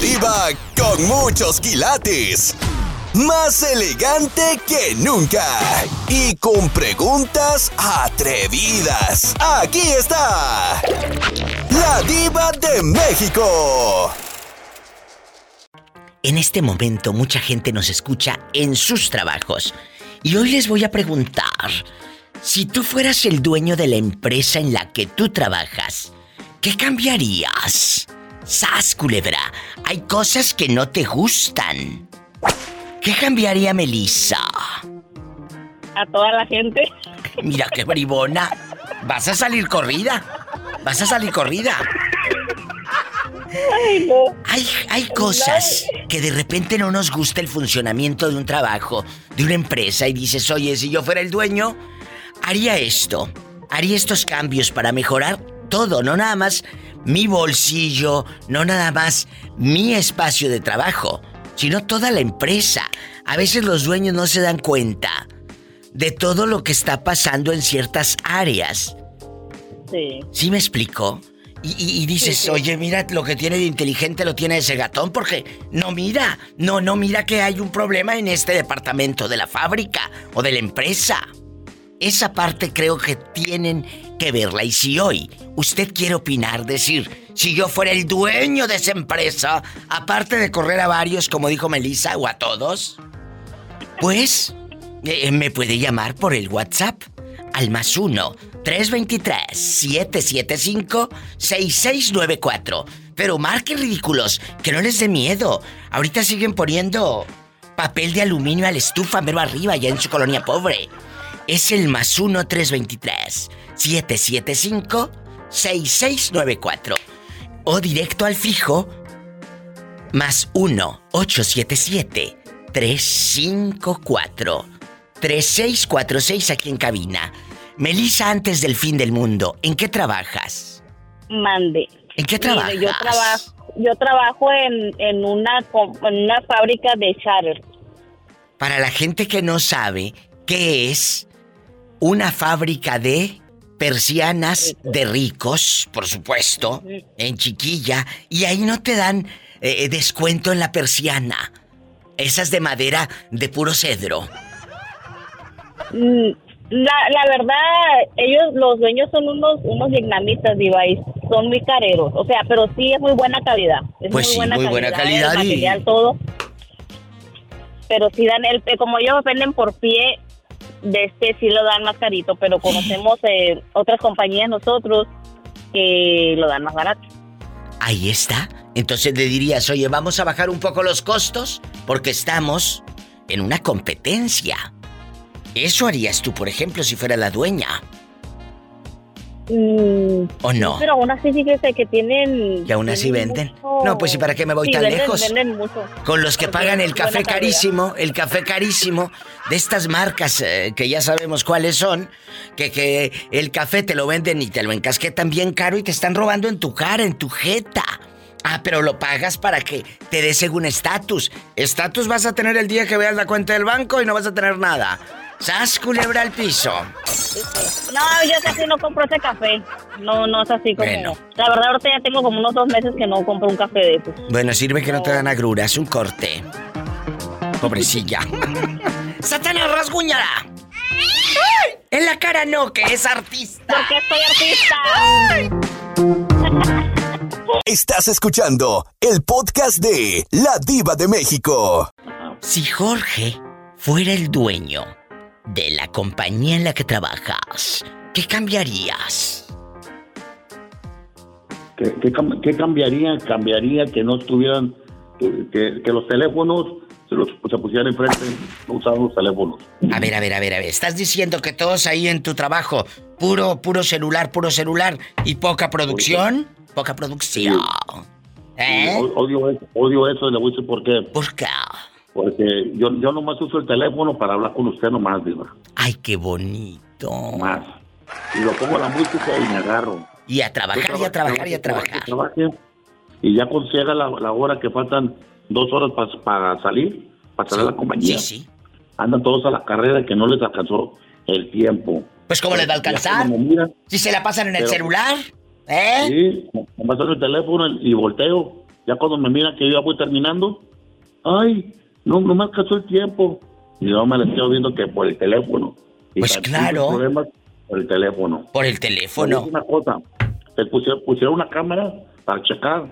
Diva con muchos quilates. Más elegante que nunca. Y con preguntas atrevidas. Aquí está. La diva de México. En este momento mucha gente nos escucha en sus trabajos. Y hoy les voy a preguntar, si tú fueras el dueño de la empresa en la que tú trabajas, ¿qué cambiarías? Sas, culebra, hay cosas que no te gustan. ¿Qué cambiaría Melissa? A toda la gente. Mira qué bribona. Vas a salir corrida. Vas a salir corrida. Ay, no. Hay, hay cosas que de repente no nos gusta el funcionamiento de un trabajo, de una empresa, y dices, oye, si yo fuera el dueño, haría esto, haría estos cambios para mejorar todo, no nada más mi bolsillo, no nada más mi espacio de trabajo, sino toda la empresa. A veces los dueños no se dan cuenta de todo lo que está pasando en ciertas áreas. Sí. ¿Sí me explico? Y, y dices, Sí, sí. oye, mira lo que tiene de inteligente lo tiene ese gatón, porque no mira, no, no mira que hay un problema en este departamento de la fábrica o de la empresa. Esa parte creo que tienen que verla. Y si hoy usted quiere opinar, decir, si yo fuera el dueño de esa empresa, aparte de correr a varios, como dijo Melissa, o a todos, pues eh, me puede llamar por el WhatsApp al más 1 323 775 6694. Pero marquen ridículos, que no les dé miedo. Ahorita siguen poniendo papel de aluminio a la estufa mero arriba ya en su colonia pobre. Es el más 1 323 775 6694. O directo al fijo más 1 877 354 3646 aquí en cabina. Melissa, antes del fin del mundo, ¿en qué trabajas? Mande. ¿En qué Mire, trabajas? yo trabajo, yo trabajo en, en una en una fábrica de charter. Para la gente que no sabe, ¿qué es una fábrica de persianas de ricos, por supuesto, en chiquilla, y ahí no te dan eh, descuento en la persiana? Esas de madera de puro cedro. Mm, La, la verdad, ellos, los dueños son unos, unos vietnamitas, diva, y son muy careros. O sea, pero sí es muy buena calidad. Es Pues sí, muy buena calidad el y- material, todo. Pero sí dan el, eh, como ellos venden por pie, de este sí lo dan más carito, pero conocemos eh, otras compañías nosotros que lo dan más barato. Ahí está. Entonces le dirías, oye, vamos a bajar un poco los costos porque estamos en una competencia. Eso harías tú, por ejemplo, si fuera la dueña. Mm, ¿O no? Pero aún así fíjese que tienen... ¿Y aún así venden? mucho- No, pues ¿y para qué me voy Sí, tan venden- lejos? Venden mucho. Con los que Porque pagan el café calidad. carísimo, el café carísimo, de estas marcas eh, que ya sabemos cuáles son, que, que el café te lo venden y te lo encasquetan bien caro y te están robando en tu cara, en tu jeta. Ah, pero lo pagas para que te dé según estatus. Estatus vas a tener el día que veas la cuenta del banco y no vas a tener nada. ¡Sas, culebra al piso! No, yo casi no compro ese café. No, no es así como... Bueno. La verdad, ahorita ya tengo como unos dos meses que no compro un café de esos. Bueno, sirve que no te dan agruras, un corte. Pobrecilla. ¡Satanás, rasguñala! En la cara no, que es artista. Porque soy artista. Estás escuchando el podcast de La Diva de México. Si Jorge fuera el dueño de la compañía en la que trabajas, ¿qué cambiarías? ¿Qué, qué cam- qué cambiaría? Cambiaría que no estuvieran, que, los teléfonos se, los, se pusieran enfrente, no usaban los teléfonos. A ver, a ver, a ver, a ver. Estás diciendo que todos ahí en tu trabajo, puro, puro celular, puro celular y poca producción. Poca producción. ¿Eh? Odio eso, odio eso y le voy a decir por qué. ¿Por qué? Porque yo, yo nomás uso el teléfono para hablar con usted nomás, Diva. Ay, qué bonito. Más. Y lo pongo la música y me agarro. Y a trabajar, y a trabajar, y a trabajar. Trabaje, Y ya cuando llega la, la hora que faltan dos horas pa- para salir, para salir a la compañía, Sí, sí. andan todos a la carrera que no les alcanzó el tiempo. Pues ¿cómo les va a alcanzar? Si se la pasan en el celular, ¿eh? Sí, me paso el teléfono y volteo Ya cuando me miran que yo ya voy terminando, ay, no, no me alcanzó el tiempo. Y yo me la estoy viendo que por el teléfono. Y Pues claro. problemas por el teléfono. Por el Te teléfono. Una cosa, te pusieron, pusieron una cámara para checar.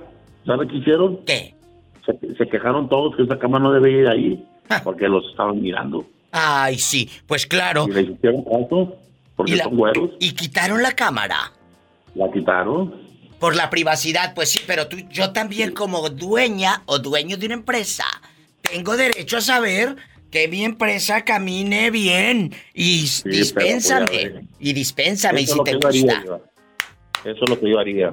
¿Sabes qué hicieron? ¿Qué? Se, se quejaron todos que esa cámara no debía ir ahí Ah. porque los estaban mirando. Ay, sí, pues claro. Y les hicieron caso porque la- son güeros. y quitaron la cámara. La quitaron. Por la privacidad, pues sí, pero tú, yo también como dueña o dueño de una empresa, tengo derecho a saber que mi empresa camine bien. Y s- pero dispénsame. ver. y dispénsame y si te haría, gusta. Eso es lo que yo haría.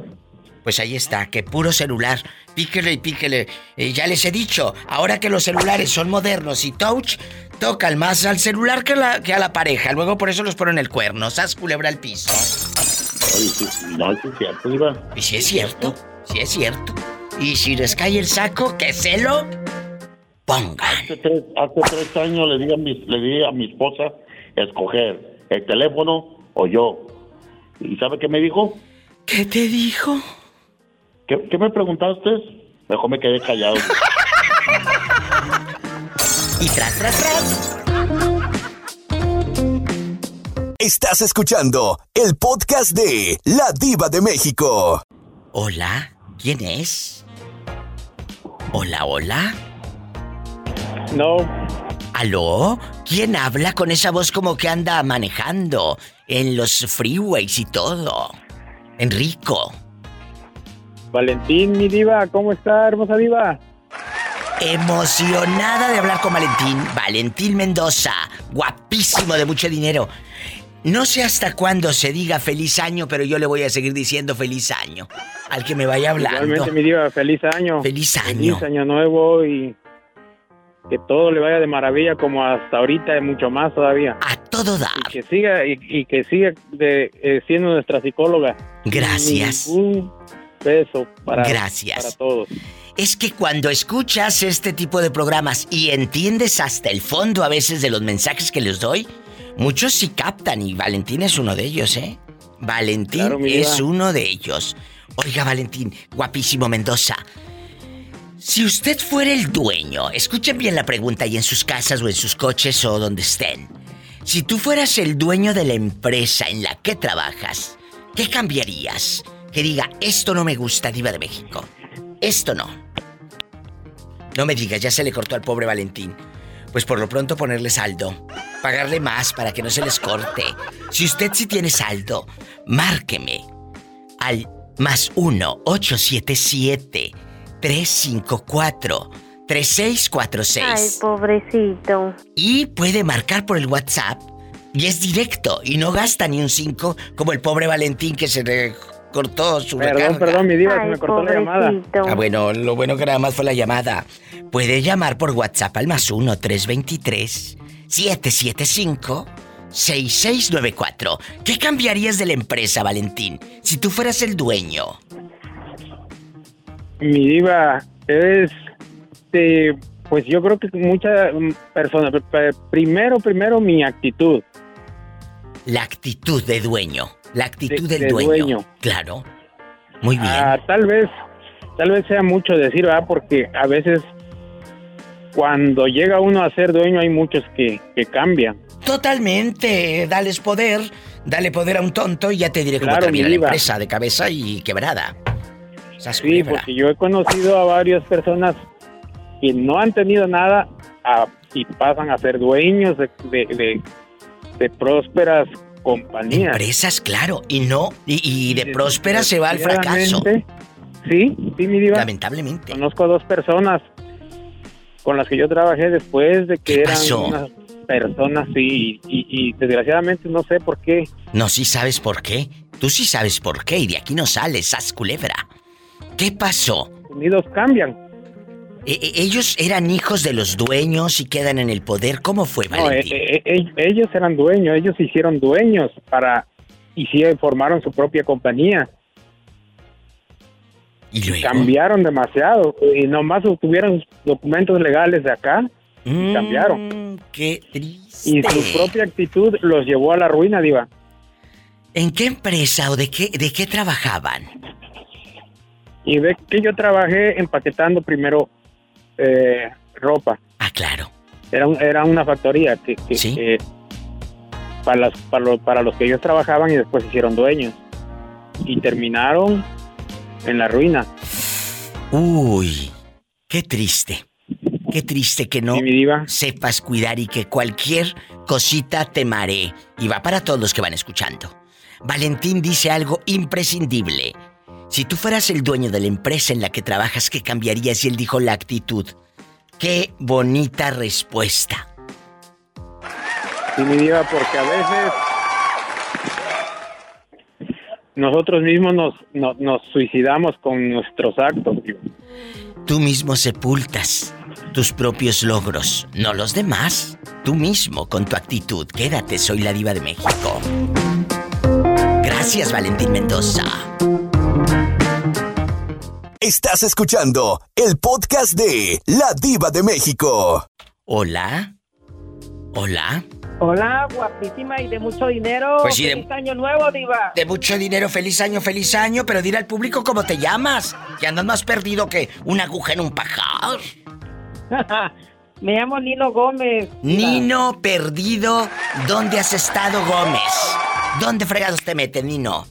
Pues ahí está, que puro celular. Píquele y píquele. Eh, ya les he dicho, ahora que los celulares son modernos y touch, tocan más al celular que, la- que a la pareja. Luego por eso los ponen el cuerno. Sas culebra al piso. Sí, sí, no, sí es cierto. Y si es cierto, si es cierto. Y si les cae el saco, que se lo pongan. Hace tres, hace tres años le di, a mi, le di a mi esposa escoger el teléfono o yo. ¿Y sabe qué me dijo? ¿Qué te dijo? ¿Qué, qué me preguntaste? Mejor me quedé callado. Y tras, tras, tras. Estás escuchando el podcast de La Diva de México. Hola, ¿quién es? Hola, hola. No, ¿Aló? ¿Quién habla con esa voz como que anda manejando en los freeways y todo? Enrico. Valentín, mi diva, ¿cómo está, hermosa diva? Emocionada de hablar con Valentín. Valentín Mendoza. Guapísimo de mucho dinero. No sé hasta cuándo se diga feliz año, pero yo le voy a seguir diciendo feliz año. Al que me vaya hablando. Igualmente, mi diva, feliz año. Feliz año. Feliz año nuevo y que todo le vaya de maravilla como hasta ahorita y mucho más todavía. A todo dar. Y que siga y, y que siga de, eh, siendo nuestra psicóloga. Gracias. Un beso para, Gracias. para todos. Es que cuando escuchas este tipo de programas y entiendes hasta el fondo a veces de los mensajes que les doy, muchos sí captan y Valentín es uno de ellos, ¿eh? Valentín Claro, es uno de ellos. Oiga, Valentín, guapísimo Mendoza. Si usted fuera el dueño, escuchen bien la pregunta y en sus casas o en sus coches o donde estén. Si tú fueras el dueño de la empresa en la que trabajas, ¿qué cambiarías? Que diga, esto no me gusta, Diva de México. Esto no. No me digas, ya se le cortó al pobre Valentín. Pues por lo pronto ponerle saldo. Pagarle más para que no se les corte. Si usted sí tiene saldo, márqueme al más 1-877-354-3646. Ay, pobrecito. Y puede marcar por el WhatsApp. Y es directo. Y no gasta ni un 5 como el pobre Valentín que se le cortó su Perdón, recarga. perdón, mi diva, se Ay, me cortó la llamada. Ah, bueno, lo bueno que nada más fue la llamada. Puede llamar por WhatsApp al más 1-323-775-6694. ¿Qué cambiarías de la empresa, Valentín, si tú fueras el dueño? Mi diva es, este, pues yo creo que muchas personas, primero, primero mi actitud. La actitud de dueño. La actitud De- del de dueño. dueño. Claro. Muy bien. Ah, tal vez, tal vez sea mucho decir, ¿verdad? Porque a veces cuando llega uno a ser dueño hay muchos que, que cambian. Totalmente. Dales poder. Dale poder a un tonto y ya te diré cómo Claro, termina mi la empresa de cabeza y quebrada. Sí, porque yo he conocido a varias personas que no han tenido nada a- y pasan a ser dueños de, de, de- de prósperas compañías. Empresas, claro. Y no. Y, y de próspera se va al fracaso. Sí, sí, mi diva. Lamentablemente. Conozco a dos personas con las que yo trabajé después de que ¿Qué eran unas personas, sí, y, y desgraciadamente no sé por qué. No, sí sabes por qué. Tú sí sabes por qué y de aquí no sales, sas culebra. ¿Qué pasó? Unidos cambian. E- e- ellos eran hijos de los dueños y quedan en el poder. ¿Cómo fue, No, Valentín? eh, eh, ellos eran dueños, ellos se hicieron dueños para y sí formaron su propia compañía. y luego. Cambiaron demasiado y nomás obtuvieron sus documentos legales de acá Mm, cambiaron. Qué triste. y su propia actitud los llevó a la ruina, diva. ¿En qué empresa o de qué, de qué trabajaban? Y ve que yo trabajé empaquetando primero eh, ropa. Ah, claro. Era, un- era una factoría que, que- Sí. que para, las, para, los, para los que ellos trabajaban y después se hicieron dueños. Y terminaron en la ruina. Uy, qué triste. Qué triste que no Sí, sepas cuidar y que cualquier cosita te maree. Y va para todos los que van escuchando. Valentín dice algo imprescindible. Si tú fueras el dueño de la empresa en la que trabajas, ¿qué cambiarías? Y él dijo la actitud. Qué bonita respuesta. Sí, mi diva, porque a veces nosotros mismos nos, no- nos suicidamos con nuestros actos. diva. Tú mismo sepultas tus propios logros, no los demás. Tú mismo con tu actitud. Quédate, soy la diva de México. Gracias, Valentín Mendoza. Estás escuchando el podcast de La Diva de México. Hola. Hola. Hola, guapísima y de mucho dinero. Pues sí, de- Feliz año nuevo, diva. De mucho dinero, feliz año, feliz año, pero dile al público cómo te llamas. Que andas más perdido que una aguja en un pajar. Me llamo Nino Gómez. diva. Nino perdido, ¿dónde has estado, Gómez? ¿Dónde fregados te metes, Nino?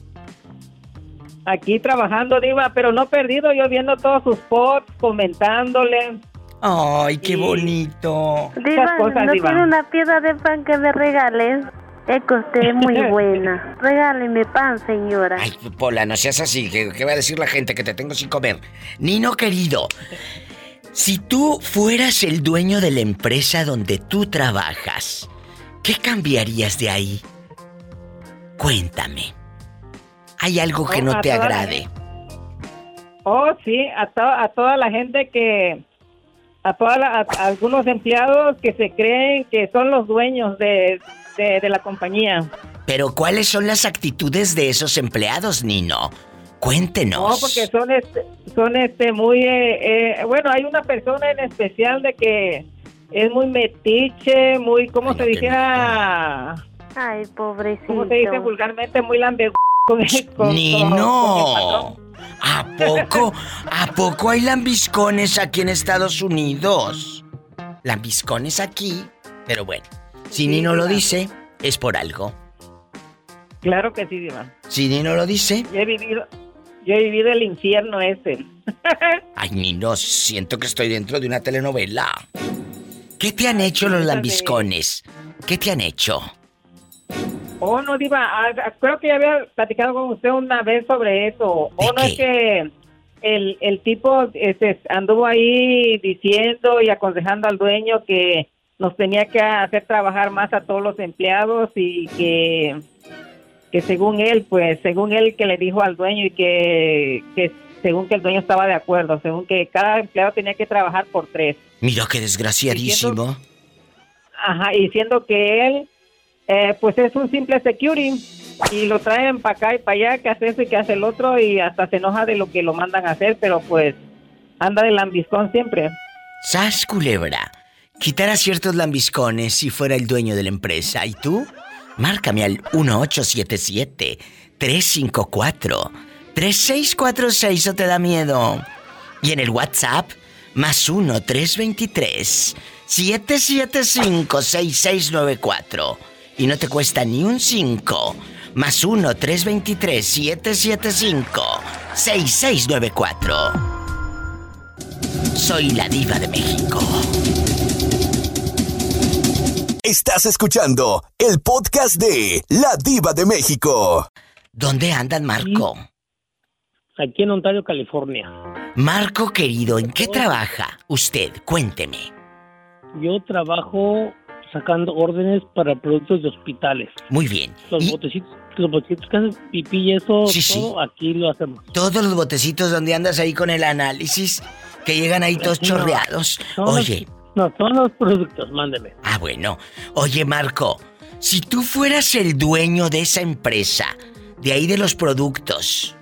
Aquí trabajando, diva, pero no perdido, yo viendo todos sus posts, comentándole. Ay, qué Sí. bonito. Diva, cosas, ¿no Diva. tiene una piedra de pan que me regales? Es que usted es muy buena. Regáleme pan, señora. Ay, Pola, no seas así. ¿Qué, qué va a decir la gente que te tengo sin comer? Nino querido, si tú fueras el dueño de la empresa donde tú trabajas, ¿qué cambiarías de ahí? Cuéntame. ¿Hay algo que Oh, no te agrade? Oh, sí, a, to- a toda la gente que... A, toda la- a- a algunos empleados que se creen que son los dueños de, de, de la compañía. Pero ¿cuáles son las actitudes de esos empleados, Nino? Cuéntenos. No, porque son este, son este muy eh, eh, bueno, hay una persona en especial de que es muy metiche, muy cómo Ay, se no, dijera, Ay, pobrecito. cómo se dice vulgarmente, muy lambe con. Nino. ¿A poco? ¿A poco hay lambiscones aquí en Estados Unidos? Lambiscones aquí. Pero bueno, si Nino lo dice, es por algo. Claro que sí, Diva. Si Nino lo dice, Yo he vivido yo he vivido el infierno ese. ay Nino, siento que estoy dentro de una telenovela. ¿Qué te han hecho los lambiscones? ¿Qué te han hecho? Oh, no, Diva, ah, creo que ya había platicado con usted una vez sobre eso. ¿De O no qué? es que el, el tipo este, anduvo ahí diciendo y aconsejando al dueño que nos tenía que hacer trabajar más a todos los empleados y que, que según él, pues, según él que le dijo al dueño y que, que según que el dueño estaba de acuerdo, según que cada empleado tenía que trabajar por tres. Mira qué desgraciadísimo. Ajá, y siendo que él, eh, pues es un simple security y lo traen para acá y para allá, que hace eso y que hace el otro y hasta se enoja de lo que lo mandan a hacer, pero pues anda de lambiscón siempre. Sas culebra. Quitar a ciertos lambiscones si fuera el dueño de la empresa. ¿Y tú? Márcame al 1877-354-3646 o te da miedo. Y en el WhatsApp, más 1-323-775-6694. Y no te cuesta ni un 5. Más 1-323-775-6694. Soy la diva de México. Estás escuchando el podcast de La Diva de México. ¿Dónde andan, Marco? Aquí en Ontario, California. Marco querido, ¿en qué trabaja usted? Cuénteme. Yo trabajo sacando órdenes para productos de hospitales. Muy bien. Los Y botecitos, los botecitos que hacen pipí y eso, Sí, sí. todo aquí lo hacemos. todos los botecitos donde andas ahí con el análisis, que llegan ahí todos No, chorreados. Los- Oye, no, son los productos, mándeme. ah, bueno. Oye, Marco, si tú fueras el dueño de esa empresa, de ahí de los productos,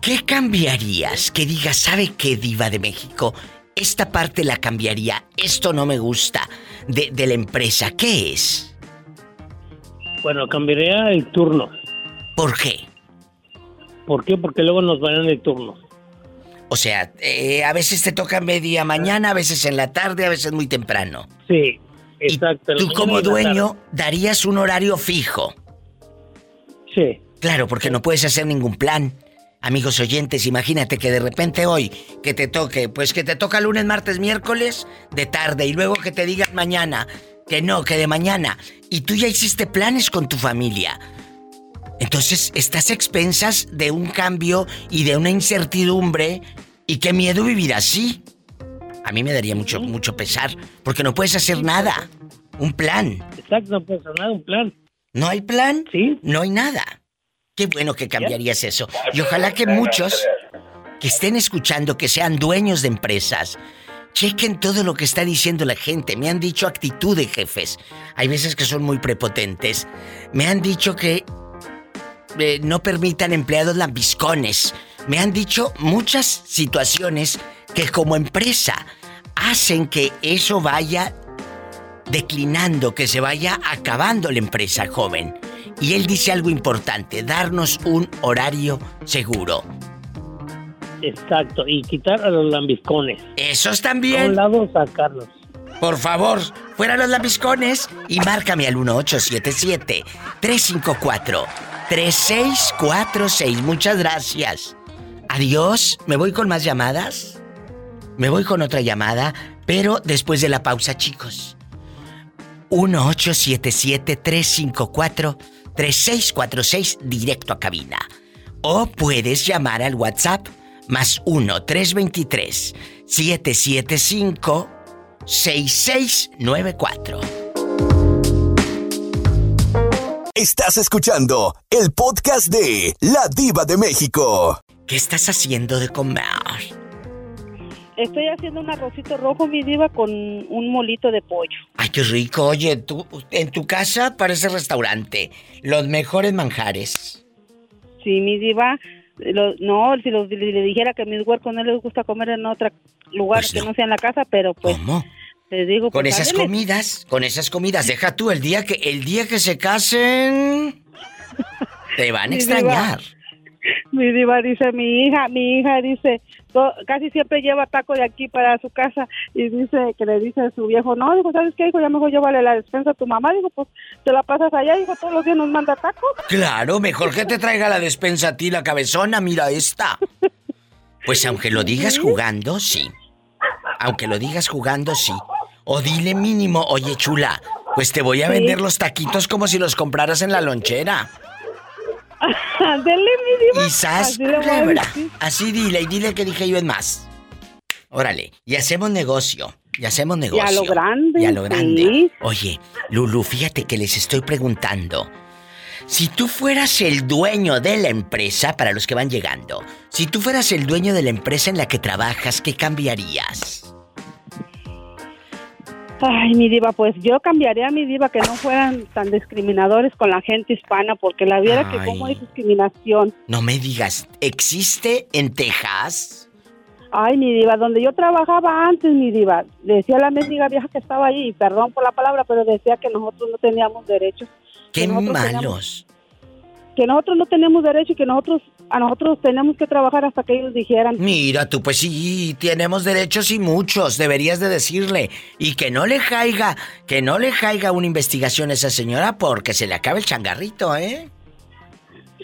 ¿qué cambiarías? Que digas, ¿sabe qué, Diva de México? Esta parte la cambiaría, esto no me gusta de, de la empresa. ¿Qué es? Bueno, cambiaría el turno. ¿Por qué? ¿Por qué? Porque luego nos van de turno. O sea, eh, a veces te toca media mañana, a veces en la tarde, a veces muy temprano. Sí, exacto. Tú como dueño darías un horario fijo. Sí. Claro, porque no puedes hacer ningún plan. Amigos oyentes, imagínate que de repente hoy que te toque, pues que te toca lunes, martes, miércoles de tarde y luego que te digan mañana que no, que de mañana y tú ya hiciste planes con tu familia. Entonces estás a expensas de un cambio y de una incertidumbre y qué miedo vivir así. A mí me daría mucho mucho pesar porque no puedes hacer nada. Un plan. Exacto, no puedes hacer nada, un plan. ¿No hay plan? Sí. No hay nada. Qué bueno que cambiarías eso. Y ojalá que muchos que estén escuchando, que sean dueños de empresas, chequen todo lo que está diciendo la gente. Me han dicho actitud de jefes. Hay veces que son muy prepotentes. Me han dicho que eh, no permitan empleados lambiscones. Me han dicho muchas situaciones que como empresa hacen que eso vaya declinando, que se vaya acabando la empresa joven. Y él dice algo importante, darnos un horario seguro. Exacto, y quitar a los lambiscones. Esos A también. un lado sacarlos. Por favor, fuera los lambiscones y márcame al 1877-354-3646. Muchas gracias. Adiós. ¿Me voy con más llamadas? Me voy con otra llamada, pero después de la pausa, chicos. 1877-354-3646 directo a cabina. O puedes llamar al WhatsApp más 1-323-775-6694. Estás escuchando el podcast de La Diva de México. ¿Qué estás haciendo de comer? Estoy haciendo un arrocito rojo, mi diva, con un molito de pollo. Ay, qué rico. Oye, tú, en tu casa parece restaurante. Los mejores manjares. Sí, mi diva. lo- no, si, lo- si le dijera que a mis huercos no les gusta comer en otro lugar Pues que no. no sea en la casa, pero pues ¿Cómo? les digo... Con pues, esas comidas, con esas comidas, deja tú el día que el día que se casen te van a Mi extrañar. Mi diva dice, mi hija, mi hija dice, casi siempre lleva taco de aquí para su casa y dice que le dice a su viejo, no, dijo, ¿sabes qué? Dijo, ya mejor llévale la despensa a tu mamá, dijo, pues te la pasas allá, dijo, todos los días nos manda taco. Claro, mejor que te traiga la despensa a ti la cabezona, mira esta. Pues aunque lo digas jugando, sí. Aunque lo digas jugando, sí. O dile mínimo, oye chula, pues te voy a vender los taquitos como si los compraras en la lonchera. Dele, mi diva. Y sas, Así culebra. dile y dile que dije yo en más. Órale, y hacemos negocio. Y hacemos negocio. Y a lo grande, Y a lo grande. sí. Oye, Lulu, fíjate que les estoy preguntando. Si tú fueras el dueño de la empresa, para los que van llegando, si tú fueras el dueño de la empresa en la que trabajas, ¿qué cambiarías? Ay, mi diva, pues yo cambiaría a mi diva que no fueran tan discriminadores con la gente hispana, porque la viera que como hay discriminación. No me digas, ¿existe en Texas? Ay, mi diva, donde yo trabajaba antes, mi diva, decía la mendiga vieja que estaba ahí, perdón por la palabra, pero decía que nosotros no teníamos derechos. ¡Qué Que malos! Que nosotros no tenemos derecho y que nosotros, a nosotros tenemos que trabajar hasta que ellos dijeran. Mira tú, pues sí, tenemos derechos y muchos, deberías de decirle. Y que no le caiga, que no le caiga una investigación a esa señora porque se le acaba el changarrito, ¿eh?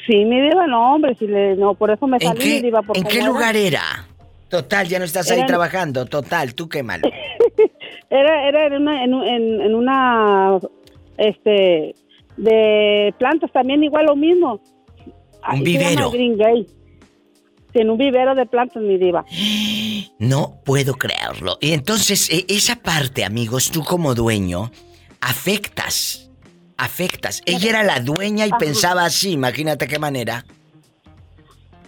Sí, mi diva, no, hombre, si le, no, por eso me ¿En salí, mi qué, diva. por ¿en qué lugar era? Total, ya no estás ahí en- trabajando, total, tú qué malo. Era, era en una, en, en- en una, este, de plantas también igual lo mismo. Se llama vivero. Green En un vivero de plantas, mi diva. No puedo creerlo. Y entonces, e- esa parte, amigos, tú como dueño, afectas. Afectas. Ella era la dueña y Ajá. pensaba así, imagínate qué manera.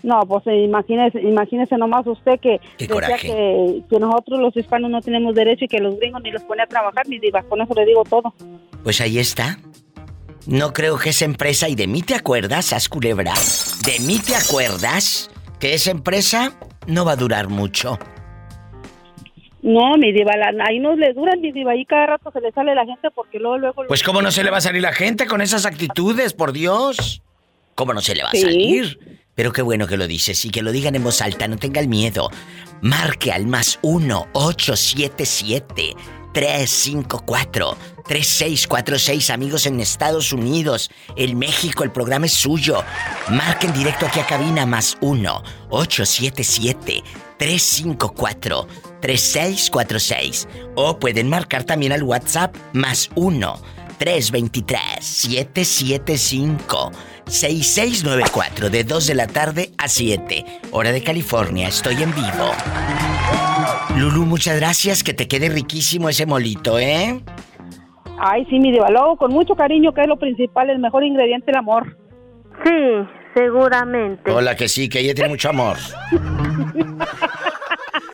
No, pues eh, imagínese, imagínese nomás usted que Qué decía que, que nosotros los hispanos no tenemos derecho y que los gringos ni los pone a trabajar, mi diva. Con eso le digo todo. Pues ahí está. No creo que esa empresa, y de mí te acuerdas, As Culebra, de mí te acuerdas que esa empresa no va a durar mucho. No, mi diva, la- ahí no le duran, mi diva. Ahí cada rato se le sale la gente porque luego, luego... Pues cómo no se le va a salir la gente con esas actitudes, por Dios. ¿Cómo no se le va a salir? Pero qué bueno que lo dices y que lo digan en voz alta, no tenga el miedo. Marque al más 1-877-354-3646, amigos en Estados Unidos, en México, el programa es suyo. Marquen directo aquí a cabina más 1-877-354-3646. O pueden marcar también al WhatsApp más 1-323-775. 6694 de 2 de la tarde a 7, hora de California. Estoy en vivo. Lulu, muchas gracias. Que te quede riquísimo ese molito, ¿eh? Ay, sí, mi diva, lo hago con mucho cariño, que es lo principal, el mejor ingrediente del amor. Sí, seguramente. Hola, que sí, que ella tiene mucho amor.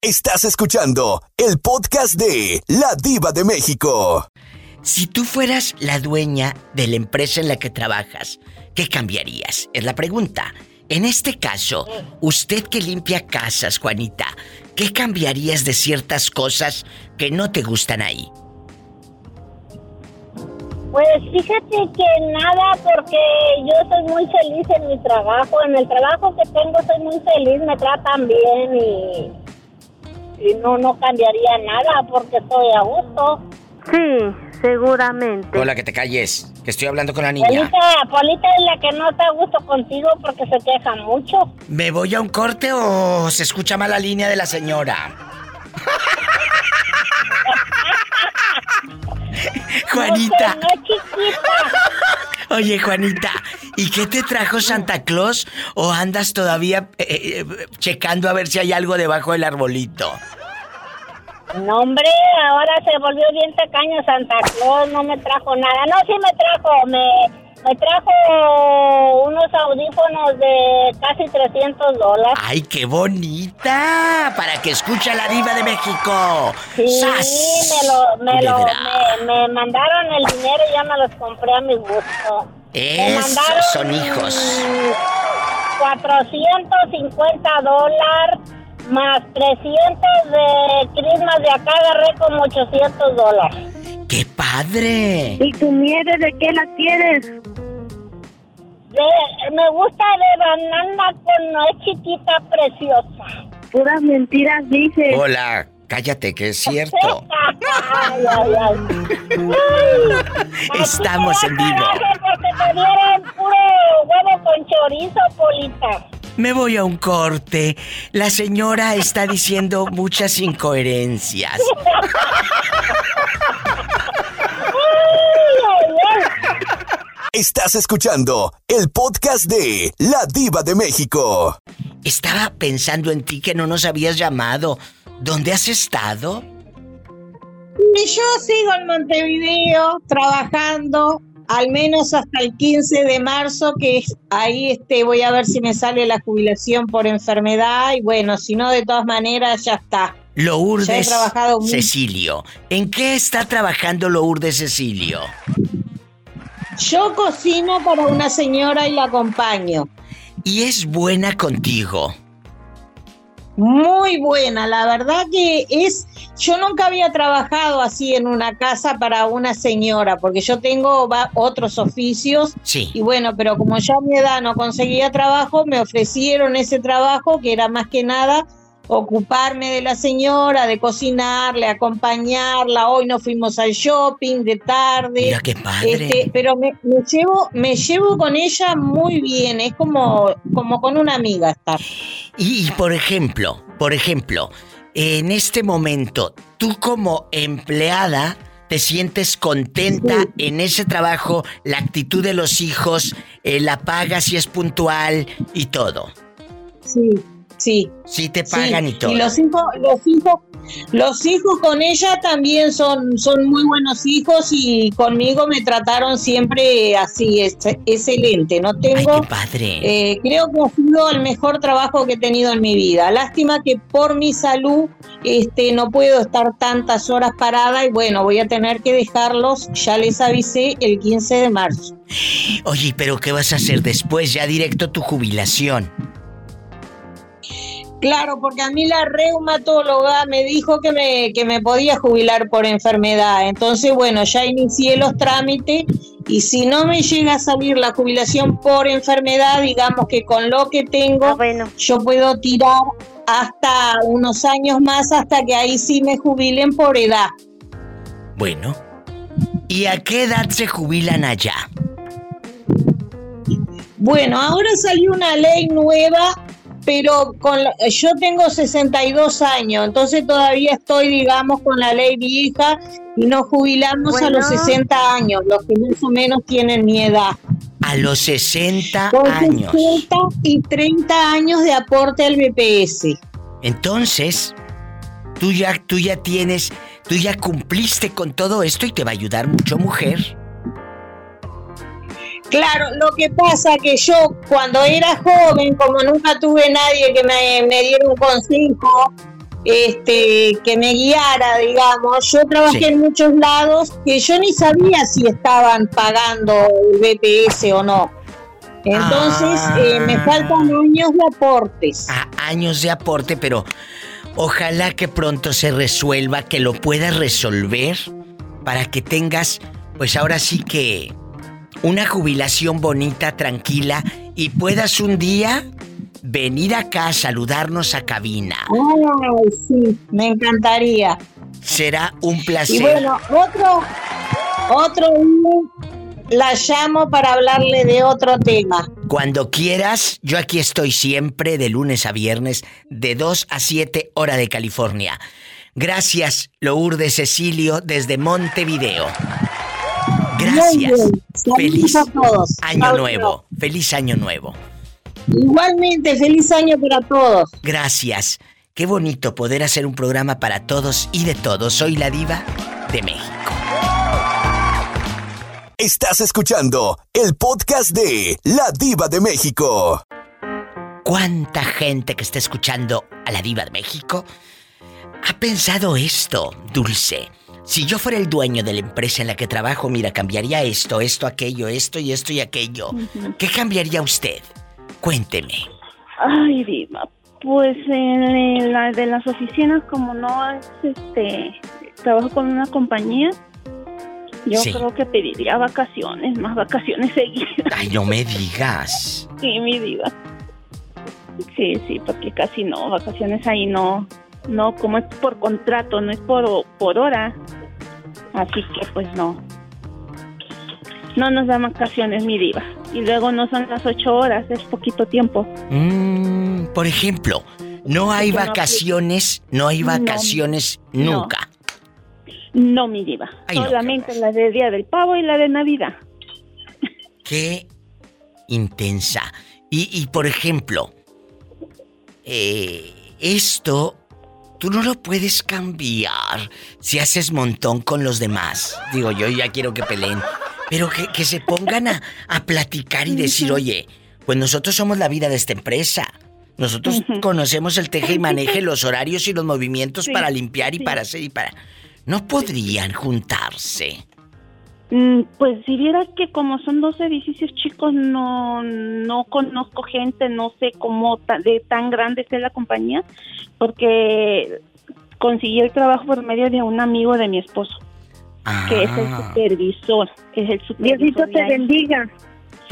Estás escuchando el podcast de La Diva de México. Si tú fueras la dueña de la empresa en la que trabajas, ¿qué cambiarías? Es la pregunta. En este caso, usted que limpia casas, Juanita, ¿qué cambiarías de ciertas cosas que no te gustan ahí? Pues fíjate que nada, porque yo soy muy feliz en mi trabajo. En el trabajo que tengo soy muy feliz, me tratan bien y, y no, no cambiaría nada porque estoy a gusto. Sí, seguramente. Hola, que te calles, que estoy hablando con la niña. Polita, Polita es la que no está a gusto contigo porque se queja mucho. ¿Me voy a un corte o se escucha mal la línea de la señora? Juanita. No, chiquita. Oye, Juanita, ¿y qué te trajo Santa Claus? ¿O andas todavía eh, eh, checando a ver si hay algo debajo del arbolito? No, hombre, ahora se volvió bien tacaño Santa Claus, no me trajo nada. No, sí me trajo, me, me trajo unos audífonos de casi 300 dólares. ¡Ay, qué bonita! Para que escuche la diva de México. Sí, ¡Sas! me, lo, me, lo, me, me mandaron el dinero y ya me los compré a mi gusto. Esos son hijos. 450 dólares más 300 de Christmas de acá agarré como 800 dólares. ¡Qué padre! ¿Y tu nieve de qué la quieres? De- me gusta de banana con nuez chiquita preciosa. Puras mentiras dices. Hola, cállate, que es cierto. Ay, ay, ay. Estamos en vivo. Porque te dieron puro huevo con chorizo, Polita. Me voy a un corte. La señora está diciendo muchas incoherencias. Estás escuchando el podcast de La Diva de México. Estaba pensando en ti que no nos habías llamado. ¿Dónde has estado? Y yo sigo en Montevideo trabajando al menos hasta el 15 de marzo, que es- ahí este, voy a ver si me sale la jubilación por enfermedad y bueno, si no, de todas maneras ya está. Ya he Lourdes trabajado mucho. Cecilio. ¿En qué está trabajando Lourdes Cecilio? Yo cocino para una señora y la acompaño. Y es buena contigo. Muy buena, la verdad que es, yo nunca había trabajado así en una casa para una señora, porque yo tengo otros oficios Sí. y bueno, pero como ya a mi edad no conseguía trabajo, me ofrecieron ese trabajo que era más que nada ocuparme de la señora, de cocinarle, acompañarla. Hoy nos fuimos al shopping de tarde. Mira qué padre. Este, pero me, me llevo, me llevo con ella muy bien, es como, como con una amiga estar. Y, y, por ejemplo, por ejemplo, en este momento, tú como empleada te sientes contenta en ese trabajo, la actitud de los hijos, eh, la paga si es puntual y todo. Sí, sí. Sí te pagan Sí, y todo. Y los hijos, los hijos, los hijos con ella también son, son muy buenos hijos y conmigo me trataron siempre así, es- excelente. No tengo, Ay, qué padre. eh, creo que ha sido el mejor trabajo que he tenido en mi vida. Lástima que por mi salud este, no puedo estar tantas horas parada y bueno, voy a tener que dejarlos, ya les avisé, el 15 de marzo. Oye, pero ¿qué vas a hacer después? Ya directo tu jubilación. Claro, porque a mí la reumatóloga me dijo que me, que me podía jubilar por enfermedad. Entonces, bueno, ya inicié los trámites Y si no me llega a salir la jubilación por enfermedad, digamos que con lo que tengo, Ah, yo puedo tirar hasta unos años más hasta que ahí sí me jubilen por edad. Bueno. ¿Y a qué edad se jubilan allá? Bueno, ahora salió una ley nueva, pero con la- yo tengo 62 años, entonces todavía estoy, digamos, con la ley vieja y nos jubilamos a los Bueno. 60 años, los que más o menos tienen mi edad. A los 60 Con años. 60 y 30 años de aporte al BPS. Entonces, tú ya, tú ya tienes, tú ya cumpliste con todo esto y te va a ayudar mucho, mujer. Claro, lo que pasa que yo cuando era joven, como nunca tuve nadie que me, me diera un consejo, este, que me guiara, digamos, yo trabajé Sí. en muchos lados que yo ni sabía si estaban pagando el BPS o no. Entonces, Ah. eh, me faltan años de aportes. A años de aporte, pero ojalá que pronto se resuelva, que lo puedas resolver para que tengas, pues ahora sí que una jubilación bonita, tranquila y puedas un día venir acá a saludarnos a cabina. Ay, sí, me encantaría. Será un placer. Y bueno, otro, otro la llamo para hablarle de otro tema. Cuando quieras, yo aquí estoy siempre de lunes a viernes, de 2 a 7 hora de California. Gracias, Lourdes Cecilio, desde Montevideo. Gracias. Feliz a todos. año nuevo. Feliz año nuevo. Igualmente, feliz año para todos. Gracias. Qué bonito poder hacer un programa para todos y de todos. Soy la diva de México. Estás escuchando el podcast de La Diva de México. ¿Cuánta gente que está escuchando a la diva de México ha pensado esto, Dulce? Si yo fuera el dueño de la empresa en la que trabajo, mira, cambiaría esto, esto, aquello, esto y esto y aquello. ¿Qué cambiaría usted? Cuénteme. Ay, Diva, pues en la de las oficinas, como no es este, trabajo con una compañía, yo Sí. creo que pediría vacaciones, más vacaciones seguidas. Ay, no me digas. Sí, mi Diva. Sí, sí, porque casi no, vacaciones ahí no, no, como es por contrato, no es por, por hora. Así que pues no. No nos dan vacaciones, mi diva. Y luego no son las ocho horas, es poquito tiempo. Mm, por ejemplo, no hay Porque no vacaciones, no hay No, vacaciones no. nunca. No, mi diva. Ay, no, Solamente la de Día del Pavo y la de Navidad. Qué intensa. Y, y, por ejemplo, eh, esto tú no lo puedes cambiar si haces montón con los demás. Digo, yo ya quiero que peleen. Pero que, que se pongan a, a platicar y decir, oye, pues nosotros somos la vida de esta empresa. Nosotros conocemos el teje y maneje, los horarios y los movimientos Sí, para limpiar y sí. para hacer y para... No podrían juntarse. Mm, Pues si vieras que como son dos edificios chicos, no, no conozco gente, no sé cómo ta- de tan grande sea la compañía, porque conseguí el trabajo por medio de un amigo de mi esposo, que es el Ah. supervisor, es el supervisor. Diosito te ahí. bendiga.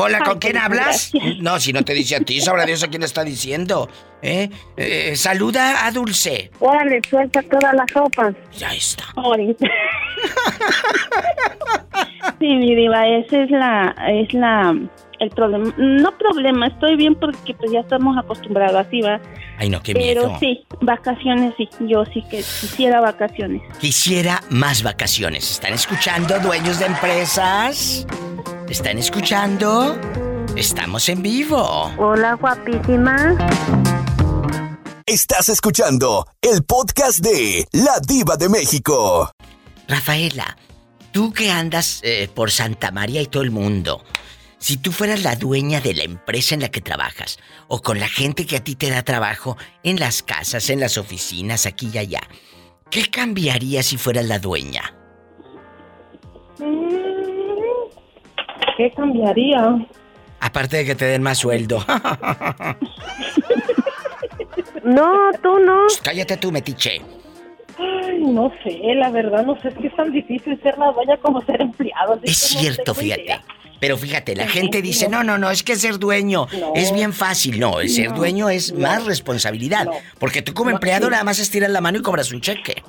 Hola, ¿con Ay, quién hablas? gracias. No, si no te dice a ti, sabrá Dios a quién está diciendo. ¿Eh? Eh, saluda a Dulce. Órale, suelta todas las sopas. Ya está. Ahorita. sí, mi diva, ese es la, es la, el problema. No problema, estoy bien porque pues ya estamos acostumbrados así, va. Ay, no, qué Pero miedo. sí, vacaciones sí, yo sí que quisiera vacaciones. Quisiera más vacaciones. ¿Están escuchando, dueños de empresas? ¿Están escuchando? Estamos en vivo. Hola, guapísima. Estás escuchando el podcast de La Diva de México. Rafaela, tú que andas eh, por Santa María y todo el mundo, si tú fueras la dueña de la empresa en la que trabajas, o con la gente que a ti te da trabajo en las casas, en las oficinas, aquí y allá, ¿qué cambiaría si fueras la dueña? ¿Qué cambiaría? Aparte de que te den más sueldo. No, tú no. Cállate tú, metiche. Ay, no sé, la verdad no sé, es que es tan difícil ser la dueña como ser empleado. Es no cierto, fíjate. idea. Pero fíjate, la Sí, gente dice, no, no, no, es que ser dueño No. es bien fácil. No, el ser No, dueño es no. más responsabilidad. No. Porque tú como No, empleado sí. nada más estiras la mano y cobras un cheque.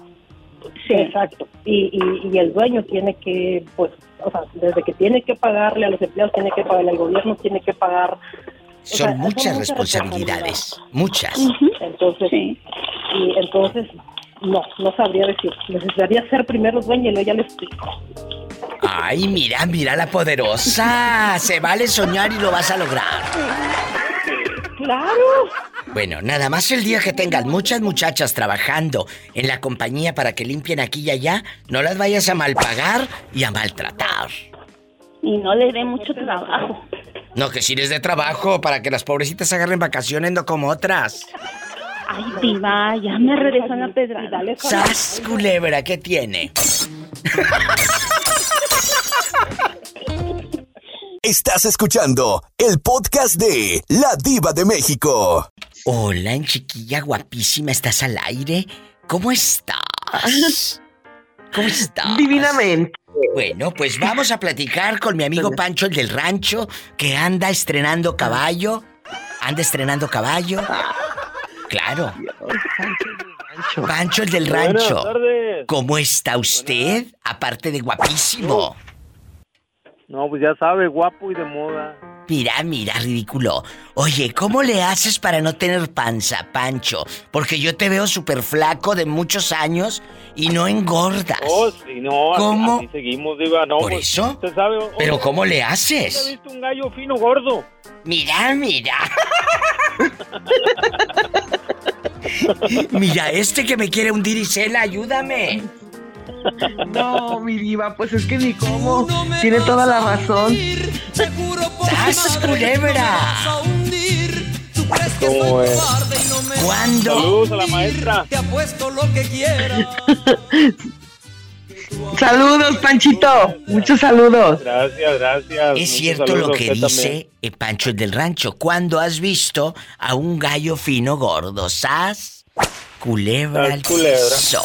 Sí, exacto. Y, y, y el dueño tiene que, pues, o sea, desde que tiene que pagarle a los empleados, tiene que pagarle al gobierno, tiene que pagar. o Son sea, muchas responsabilidades. Muchas. Entonces, y entonces, no, no sabría decir. Necesitaría ser primero dueño y luego ya le explico. Ay, mira, mira la poderosa. Se vale soñar y lo vas a lograr. Claro. Bueno, nada más el día que tengan muchas muchachas trabajando en la compañía para que limpien aquí y allá, no las vayas a malpagar y a maltratar. Y no le dé mucho trabajo. No, que si eres de trabajo para que las pobrecitas agarren vacaciones, no como otras. Ay, diva, ya me regresó la pedrada. ¡Sas, culebra! ¿Qué tiene? Estás escuchando el podcast de La Diva de México. Hola, en chiquilla guapísima, ¿estás al aire? ¿Cómo estás? ¿Cómo estás? Divinamente. Bueno, pues vamos a platicar con mi amigo Pancho, el del rancho, que anda estrenando caballo. Anda estrenando caballo. Claro. Pancho, el del Buenas rancho. tardes. ¿Cómo está usted? Aparte de guapísimo. No, pues ya sabe, guapo y de moda. Mira, mira, ridículo. Oye, ¿cómo le haces para no tener panza, Pancho? Porque yo te veo súper flaco de muchos años y no engordas. Oh, sí, no, ¿Cómo? Así, seguimos, diva. No, ¿Por pues, eso? Usted sabe. oye, ¿Pero cómo le ¿nunca ha haces? visto un gallo fino gordo? Mira, mira. Mira, este que me quiere hundir, Isela, ayúdame. No, mi diva, pues es que ni cómo. Tiene toda la razón. ¡Sas, culebra! ¿Cómo es? ¿Cuándo? Saludos a la maestra. Te apuesto lo que quieras. Saludos, Panchito. Muchos saludos. Gracias, gracias. Es cierto saludos lo que dice también. eh, Pancho el del rancho. ¿Cuándo has visto a un gallo fino gordo? ¿Sas? Culebra al piso.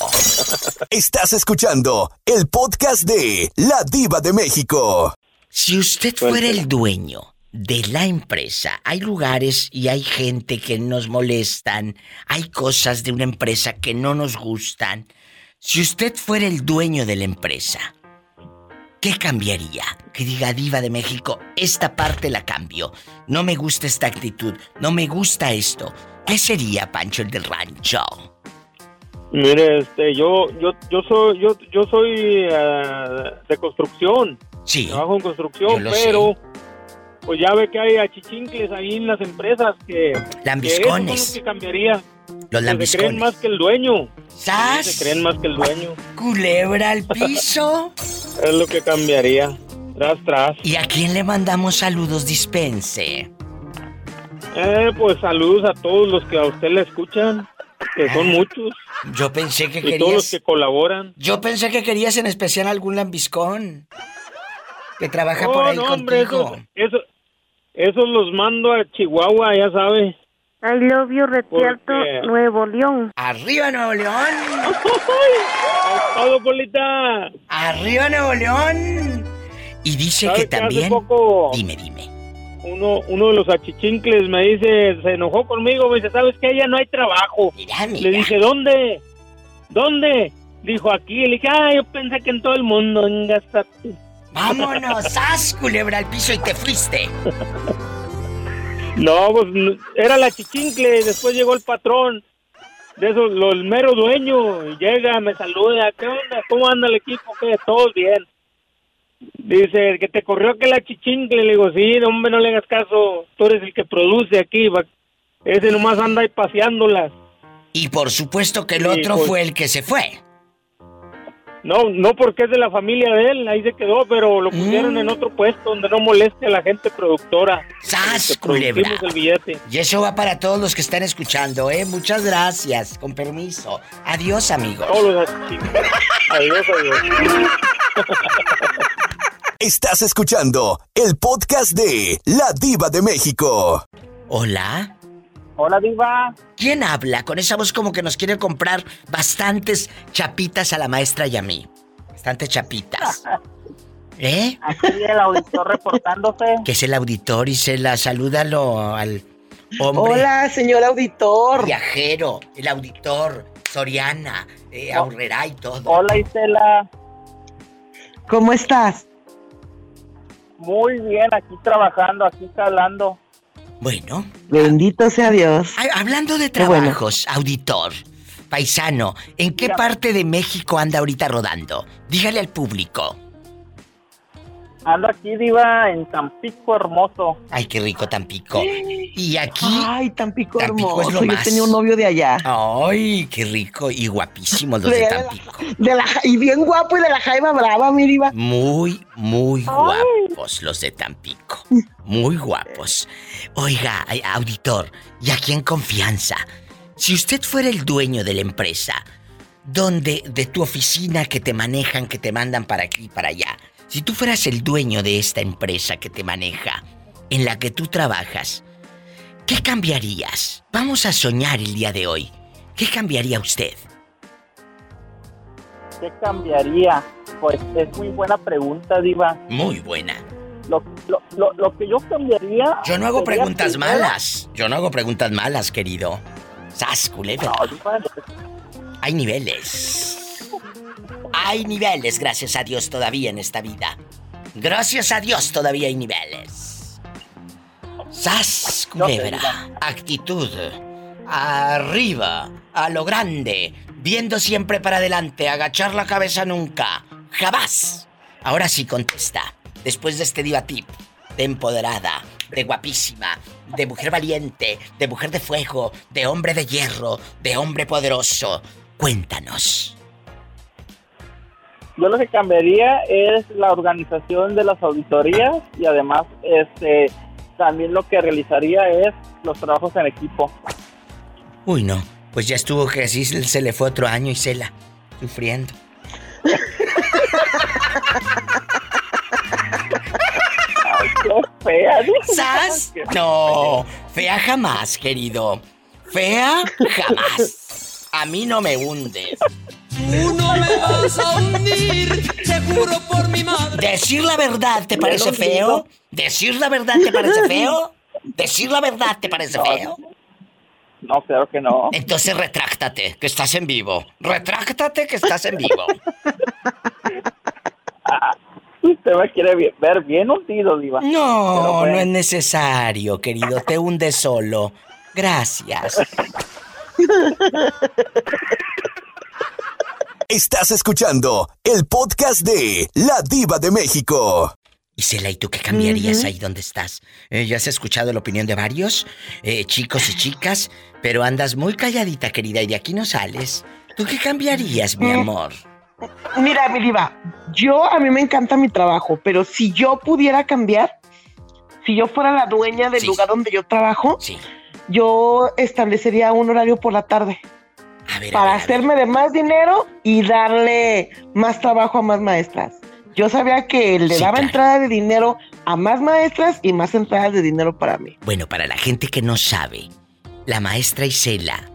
Estás escuchando el podcast de La Diva de México. Si usted fuera el dueño de la empresa, hay lugares y hay gente que nos molestan, hay cosas de una empresa que no nos gustan. Si usted fuera el dueño de la empresa, ¿qué cambiaría? Que diga Diva de México, esta parte la cambio. No me gusta esta actitud, no me gusta esto. ¿Qué sería Pancho el del rancho? Mire, este, yo, yo, yo soy, yo, yo soy eh, de construcción. Sí. Trabajo en construcción, pero pues ya ve que hay achichincles ahí en las empresas que, Lambiscones. que esos son los que cambiaría. Los Que se creen más que el dueño. ¿Sas? Se creen más que el dueño. Culebra al piso. Es lo que cambiaría. Tras, tras. ¿Y a quién le mandamos saludos, dispense? Eh, pues saludos a todos los que a usted le escuchan, que son muchos. Yo pensé que Y todos los querías. que colaboran. Yo pensé que querías en especial algún lambiscón. Que trabaja por Oh, ahí no, hombre, contigo. esos, esos, esos los mando a Chihuahua, ya sabe. I love you, Retierto, Nuevo León. ¡Arriba, Nuevo León! todo, Polita! ¡Arriba, Nuevo León! Y dice ¿Sabe que que hace también. poco Dime, dime. Uno, uno de los achichincles me dice, se enojó conmigo, me dice, ¿sabes qué? Ya no hay trabajo. Le dije, ¿dónde? ¿Dónde? Dijo, aquí. Le dije, ah, yo pensé que en todo el mundo. venga, estate". ¡Vámonos! ¡Sas, culebra al piso y te fuiste! No, pues era la chichincle, después llegó el patrón, de eso, lo, el mero dueño, y llega, me saluda, ¿qué onda? ¿Cómo anda el equipo? ¿Qué? Todos bien. Dice, que te corrió que la chichincle, le digo, sí, hombre, no le hagas caso, tú eres el que produce aquí, va- ese nomás anda ahí paseándolas. Y por supuesto que el Sí, otro pues. fue el que se fue. No, no porque es de la familia de él, ahí se quedó, pero lo pusieron en otro puesto donde no moleste a la gente productora. ¡Sas, producimos culebra! el billete. Y eso va para todos los que están escuchando, ¿eh? Muchas gracias. Con permiso. Adiós, amigos. Todos. Adiós, adiós. Estás escuchando el podcast de La Diva de México. Hola. Hola, Diva. ¿Quién habla? Con esa voz como que nos quiere comprar bastantes chapitas a la maestra y a mí. Bastantes chapitas. ¿Eh? Aquí el auditor reportándose. Que es el auditor y se la salúdalo al hombre. Hola, señor auditor. Viajero, el auditor, Soriana, eh, Aurrera y todo. Hola, Isela. ¿Cómo estás? Muy bien, aquí trabajando, aquí hablando. Bueno. Bendito sea Dios. Hablando de bueno. trabajos, auditor, paisano, ¿en qué parte de México anda ahorita rodando? Dígale al público. Ando aquí, Diva, en Tampico Hermoso. Ay, qué rico Tampico. Y aquí. Ay, Tampico, Tampico es hermoso. lo Yo más. tenía un novio de allá. Ay, qué rico y guapísimos los de De- Tampico. De la, y bien guapo y de la Jaima Brava, mi diva. Muy, muy guapos los de Tampico. Muy guapos. Oiga, auditor, y aquí en confianza, si usted fuera el dueño de la empresa, donde de tu oficina que te manejan, que te mandan para aquí y para allá, si tú fueras el dueño de esta empresa que te maneja, en la que tú trabajas, ¿qué cambiarías? Vamos a soñar el día de hoy. ¿Qué cambiaría usted? ¿Qué cambiaría? Pues es muy buena pregunta, Diva. Muy buena. Lo, lo, lo, lo que yo cambiaría. Yo no hago preguntas primero- malas. Yo no hago preguntas malas, querido. Sas, culebra. No, Hay niveles. Hay niveles, gracias a Dios, todavía en esta vida. Gracias a Dios todavía hay niveles. Sas, culebra. Actitud. Arriba, a lo grande. Viendo siempre para adelante. Agachar la cabeza nunca. Jamás. Ahora sí contesta. Después de este diva tip. De empoderada. De guapísima. De mujer valiente. De mujer de fuego. De hombre de hierro. De hombre poderoso. Cuéntanos. Yo lo que cambiaría es la organización de las auditorías y además este también lo que realizaría es los trabajos en equipo. Uy, no. Pues ya estuvo que así se le fue otro año y Cela. Sufriendo. Ay, qué fea. ¿Sas? No, fea jamás, querido. Fea jamás. A mí no me hundes. Tú no me vas a hundir, te juro por mi madre. ¿Decir la verdad te parece feo? ¿Decir la verdad te parece feo? ¿Decir la verdad te parece feo? No, claro que no. Entonces retráctate, que estás en vivo. Retráctate, que estás en vivo. Usted me quiere ver bien hundido, Diva. No, bueno. no es necesario, querido. Te hunde solo. Gracias. Estás escuchando el podcast de La Diva de México. Isela, ¿y tú qué cambiarías ahí donde estás? Eh, ya has escuchado la opinión de varios, eh, chicos y chicas, pero andas muy calladita, querida, y de aquí no sales. ¿Tú qué cambiarías, mi Mm. amor? Mira, mi diva, yo a mí me encanta mi trabajo, pero si yo pudiera cambiar, si yo fuera la dueña del lugar donde yo trabajo, yo establecería un horario por la tarde. Para hacerme de más dinero y darle más trabajo a más maestras. Yo sabía que le Sí, daba claro. entrada de dinero a más maestras y más entradas de dinero para mí. Bueno, para la gente que no sabe, la maestra Isela,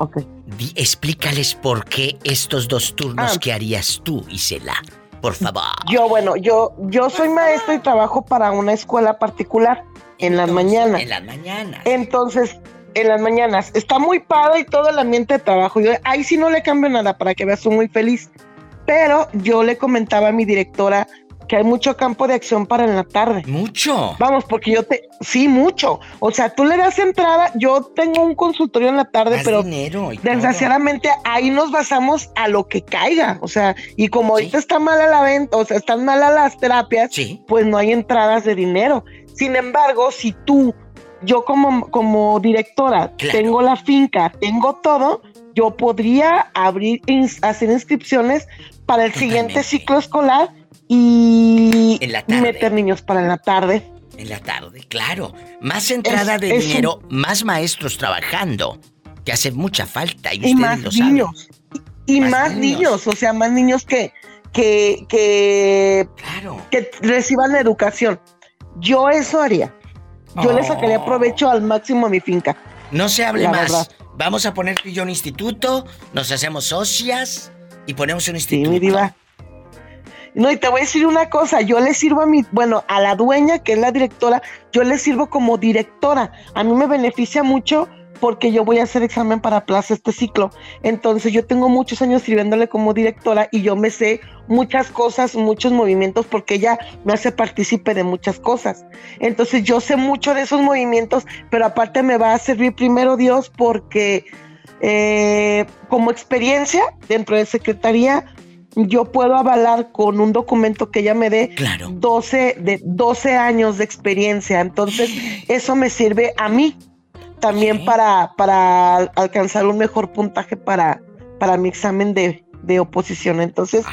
di- explícales por qué estos dos turnos Ah. que harías tú, Isela. Por favor. Yo, bueno, yo, yo soy maestra y trabajo para una escuela particular en las mañanas. En las mañanas. Entonces, en las mañanas, está muy padre y todo el ambiente de trabajo. Yo ahí sí no le cambio nada para que veas, soy muy feliz. Pero yo le comentaba a mi directora que hay mucho campo de acción para en la tarde. Mucho. Vamos, porque yo te, sí, mucho. O sea, tú le das entrada, yo tengo un consultorio en la tarde, pero dinero todo. desgraciadamente ahí nos basamos a lo que caiga. O sea, y como ahorita está mala la venta, o sea, están malas las terapias, pues no hay entradas de dinero. Sin embargo, si tú, yo como, como directora, tengo la finca, tengo todo, yo podría abrir, ins- hacer inscripciones para el siguiente ciclo escolar y la meter niños para en la tarde. En la tarde, claro. Más entrada Es- de es un- dinero, más maestros trabajando. Que hace mucha falta y, y ustedes más lo saben. niños. Y, y Más más, niños. niños. o sea, más niños que, que, que, que reciban educación. Yo eso haría. Yo le sacaría Oh. provecho al máximo a mi finca. No se hable La más. verdad. Vamos a poner tú y yo un instituto, nos hacemos socias y ponemos un Sí, instituto. mi diva. No, y te voy a decir una cosa, yo le sirvo a mi, bueno, a la dueña, que es la directora, yo le sirvo como directora. A mí me beneficia mucho porque yo voy a hacer examen para plaza este ciclo. Entonces yo tengo muchos años sirviéndole como directora y yo me sé muchas cosas, muchos movimientos, porque ella me hace partícipe de muchas cosas. Entonces yo sé mucho de esos movimientos, pero aparte me va a servir primero Dios porque eh, como experiencia dentro de Secretaría, yo puedo avalar con un documento que ella me dé 12, de 12 años de experiencia. Entonces, eso me sirve a mí también para, para alcanzar un mejor puntaje para, para mi examen de, de oposición. Entonces,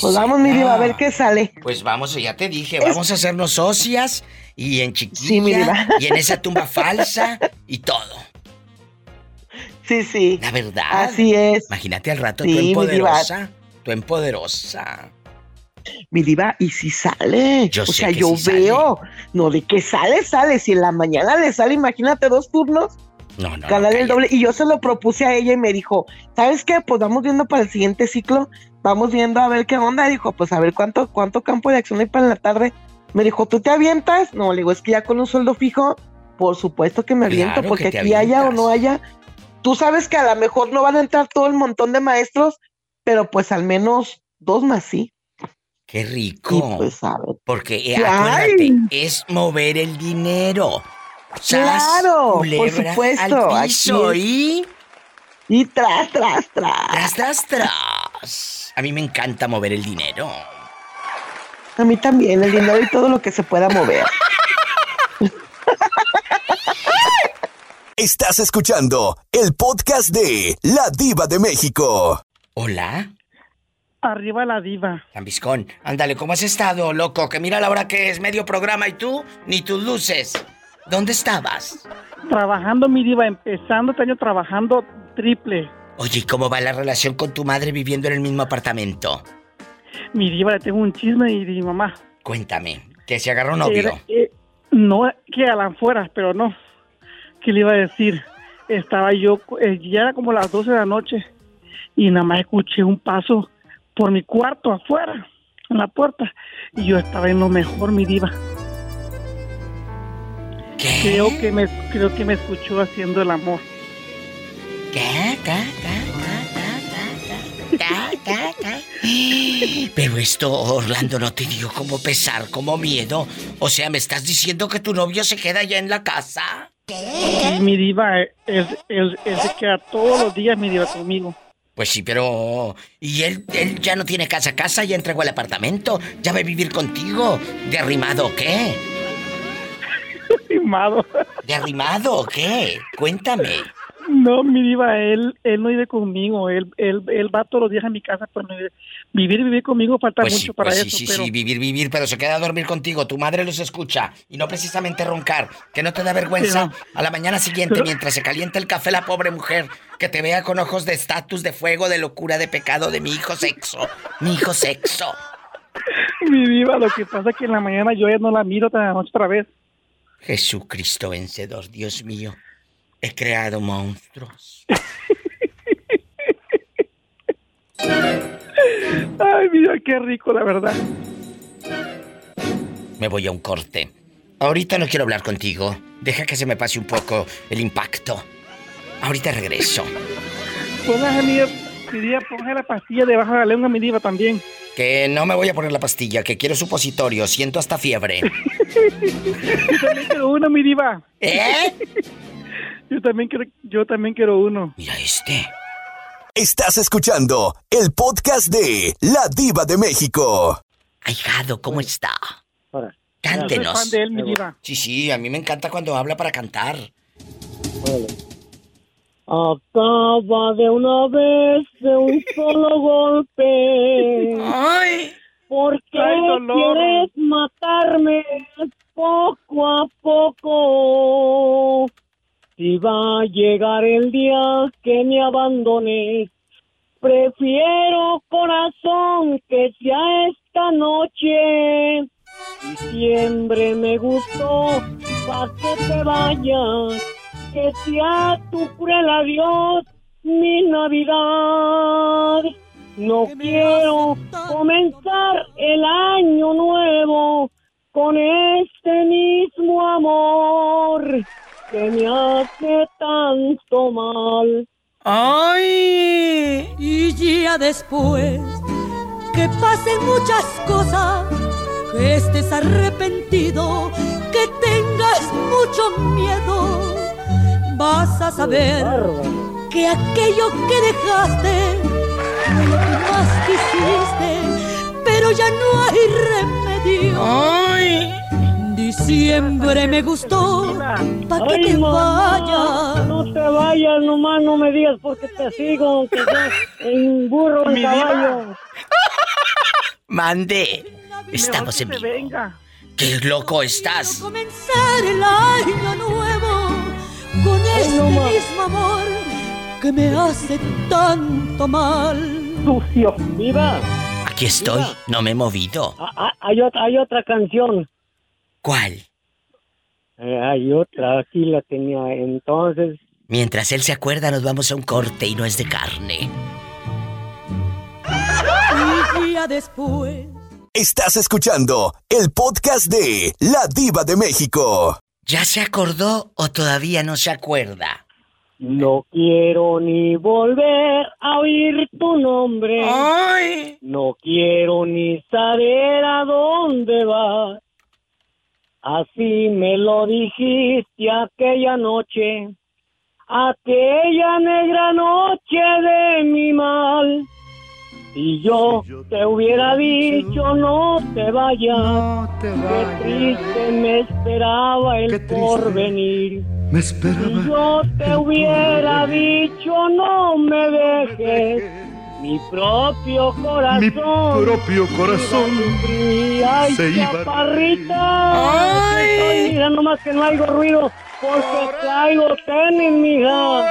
pues vamos, mi diva, a ver qué sale. Pues vamos, ya te dije, vamos a hacernos socias y en chiquilla Sí, mi diva. y en esa tumba falsa y todo. Sí, sí. La verdad. Así es. Imagínate al rato Sí, tú empoderosa. Tú empoderosa. Mi diva, y si sale. Yo o sea, yo sí sale. veo. No, de que sale, sale. Si en la mañana le sale, imagínate dos turnos. No, no. ganar no, el doble. Y yo se lo propuse a ella y me dijo, ¿sabes qué? Pues vamos viendo para el siguiente ciclo, vamos viendo a ver qué onda. Dijo, pues a ver cuánto, cuánto campo de acción hay para la tarde. Me dijo, ¿tú te avientas? No, le digo, es que ya con un sueldo fijo, por supuesto que me aviento, Claro porque aquí haya o no haya. Tú sabes que a lo mejor no van a entrar todo el montón de maestros, pero pues al menos dos más sí. Qué rico. pues. Porque eh, acuérdate, es mover el dinero. Sas, Claro, por supuesto, Al piso aquí y. Y tras, tras, tras. Tras, tras, tras. A mí me encanta mover el dinero. A mí también, el dinero y todo lo que se pueda mover. Estás escuchando el podcast de La Diva de México. Hola. Arriba la diva. Lambiscón, ándale, ¿cómo has estado, loco? Que mira la hora que es medio programa y tú ni tus luces. ¿Dónde estabas? Trabajando, mi diva, empezando este año trabajando triple. Oye, ¿y cómo va la relación con tu madre viviendo en el mismo apartamento? Mi diva, le tengo un chisme y mi mamá. Cuéntame, que se agarró novio. Era- eh, no que a la fuera, pero no. ¿Qué le iba a decir? Estaba yo, eh, ya era como las 12 de la noche y nada más escuché un paso por mi cuarto afuera, en la puerta. Y yo estaba en lo mejor, mi diva. Creo que me, creo que me escuchó haciendo el amor. ¿Qué? ¿Qué? Pero esto, Orlando, no te dio como pesar, como miedo. O sea, ¿me estás diciendo que tu novio se queda ya en la casa? Y mi diva, él, él- él se queda todos los días, mi diva, conmigo. Pues sí, pero... ¿Y él, él ya no tiene casa casa? ¿Ya entregó el apartamento? ¿Ya va a vivir contigo? ¿De arrimado o qué? Arrimado. ¿De arrimado o qué? Cuéntame. No, mi diva, él, él no vive conmigo. Él, él, él va todos los días a mi casa. Vive- vivir, vivir conmigo falta Pues mucho sí, para pues eso. sí, sí, pero sí, vivir, vivir, pero se queda a dormir contigo. Tu madre los escucha y no precisamente roncar. Que no te da vergüenza a la mañana siguiente mientras se calienta el café la pobre mujer que te vea con ojos de estatus, de fuego, de locura, de pecado, de mi hijo sexo. Mi hijo sexo. mi diva, lo que pasa es que en la mañana yo ya no la miro noche otra vez. Jesucristo vencedor, Dios mío. He creado monstruos. Ay, mira, qué rico, la verdad. Me voy a un corte. Ahorita no quiero hablar contigo. Deja que se me pase un poco el impacto. Ahorita regreso. Póngase, mi, mi diva, póngase la pastilla debajo de la lengua, mi diva, también. Que no me voy a poner la pastilla, que quiero supositorio. Siento hasta fiebre. Yo también quiero uno, mi diva. ¿Eh? Yo también quiero, yo también quiero uno. Mira este. Estás escuchando el podcast de La Diva de México. Ahijado, ¿cómo está? Cántenos. fan de él, mi diva. Sí, sí, a mí me encanta cuando habla para cantar. Acaba de una vez de un solo golpe. ¡Ay! ¿Por qué Ay, dolor. quieres matarme poco a poco? Si va a llegar el día que me abandones, prefiero corazón que sea esta noche. Diciembre me gustó, pa' que te vayas, que sea tu cruel adiós mi Navidad. No quiero comenzar el año nuevo con este mismo amor que me hace tanto mal. ¡Ay! Y ya después que pasen muchas cosas, que estés arrepentido, que tengas mucho miedo, vas a saber que aquello que dejaste fue lo que más quisiste, pero ya no hay remedio. ¡Ay! Diciembre me gustó, pa' que te mamá, vayas. No te vayas, nomás no me digas porque te sigo, aunque sea en burro, en Mi caballo. Mande. Estamos en vivo. venga. ¡Qué loco estás! Comenzar el año nuevo con este mismo amor que me hace tanto mal. Sucio. Viva. Aquí estoy, no me he movido. Ah, ah, hay, otra, hay otra canción. ¿Cuál? Eh, hay otra, aquí la tenía. Entonces, Mientras él se acuerda, nos vamos a un corte y no es de carne. Y ya después Estás escuchando el podcast de La Diva de México. ¿Ya se acordó o todavía no se acuerda? no quiero ni volver a oír tu nombre. No quiero ni saber a dónde vas. Así me lo dijiste aquella noche, aquella negra noche de mi mal. Si yo te hubiera dicho no te vayas, qué triste me esperaba el porvenir. Me Si yo te hubiera dicho no me dejes, mi propio corazón. Mi propio corazón Ay, se iba- chaparrita. Ay. Estoy mira nomás que no hago ruido porque traigo tenis, mija.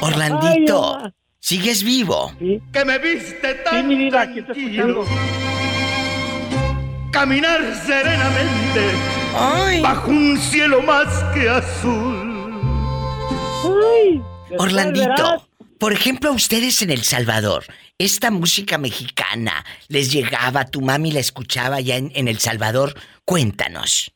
Orlandito, Ay, ¿sigues vivo? Que me viste tan Sí, mi vida, aquí te tranquilo. escuchando. Caminar serenamente bajo un cielo más que azul. Ay, Orlandito, por ejemplo, a ustedes en El Salvador, esta música mexicana les llegaba, tu mami la escuchaba ya en, en El Salvador. Cuéntanos.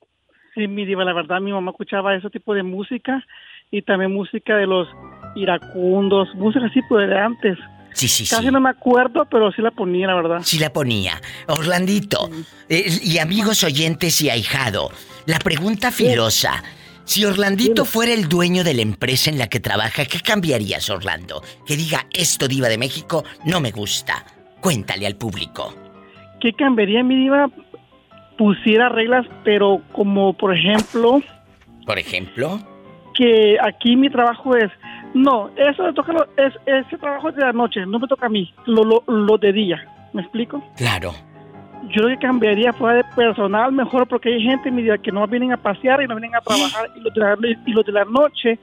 Sí, mi diva, la verdad, mi mamá escuchaba ese tipo de música y también música de los iracundos, música así pues de antes. Sí, sí, Casi sí. no me acuerdo, pero sí la ponía, la verdad. Sí la ponía. Orlandito, eh, y amigos oyentes y ahijado, la pregunta filosa. Si Orlandito fuera el dueño de la empresa en la que trabaja, ¿qué cambiarías, Orlando? Que diga, esto, diva de México, no me gusta. Cuéntale al público. ¿Qué cambiaría mi diva? Pusiera reglas, pero como por ejemplo, Por ejemplo, que aquí mi trabajo es, no, eso le toca, lo- es, ese trabajo es de la noche, no me toca a mí, lo, lo, lo de día, ¿me explico? claro. Yo lo que cambiaría fuera de personal mejor, porque hay gente mi que no vienen a pasear y no vienen a trabajar, y los de la, y los de la noche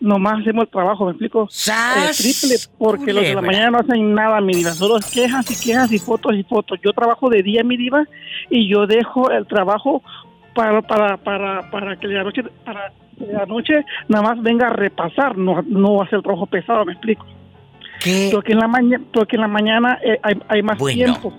nomás hacemos el trabajo, ¿me explico? Eh, triple, porque los de la mañana no hacen nada, mi diva, solo quejas y quejas y fotos y fotos. Yo trabajo de día, mi diva, y yo dejo el trabajo para para para para que la noche para que la noche nada más venga a repasar, no no hacer el trabajo pesado, me explico. ¿Qué? Porque en la mañana porque en la mañana eh, hay, hay más Bueno. tiempo.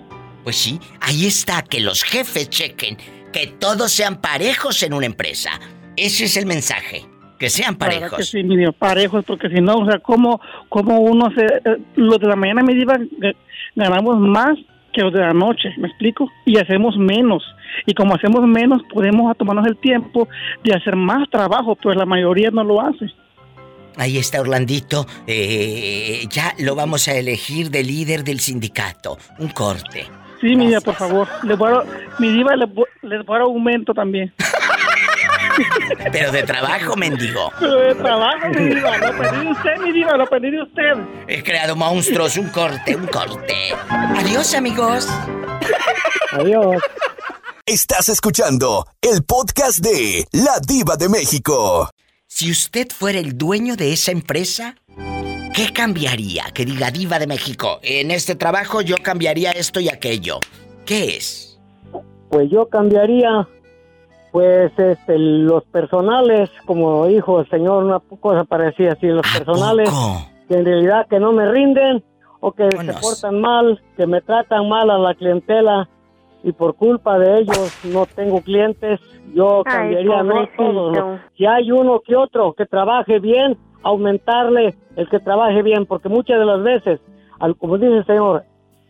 Pues sí, ahí está, que los jefes chequen que todos sean parejos en una empresa. Ese es el mensaje, que sean verdad que parejos. sí, mi parejos, porque si no, o sea, como como uno se eh, los de la mañana diva ga- ganamos más que los de la noche, ¿me explico? Y hacemos menos. Y como hacemos menos, podemos tomarnos el tiempo de hacer más trabajo, pues la mayoría no lo hace. Ahí está Orlandito, eh, ya lo vamos a elegir de líder del sindicato. Un corte. Sí, mi diva, por favor. Les voy a, mi diva les, voy- les voy a dar aumento también. Pero de trabajo, mendigo. Pero de trabajo, mi diva. Lo pedí de usted, mi diva, lo pedí de usted. He creado monstruos, un corte, un corte. Adiós, amigos. Adiós. Estás escuchando el podcast de La Diva de México. Si usted fuera el dueño de esa empresa, ¿qué cambiaría? Que diga Diva de México, en este trabajo yo cambiaría esto y aquello. ¿Qué es? Pues yo cambiaría, Pues este, los personales, como dijo el señor, una cosa parecía así, los personales que en realidad que no me rinden o que se portan mal, que me tratan mal a la clientela y por culpa de ellos no tengo clientes, yo Ay, cambiaría no a todos. ¿no? Si hay uno que otro que trabaje bien, aumentarle el que trabaje bien, porque muchas de las veces, como dice el señor,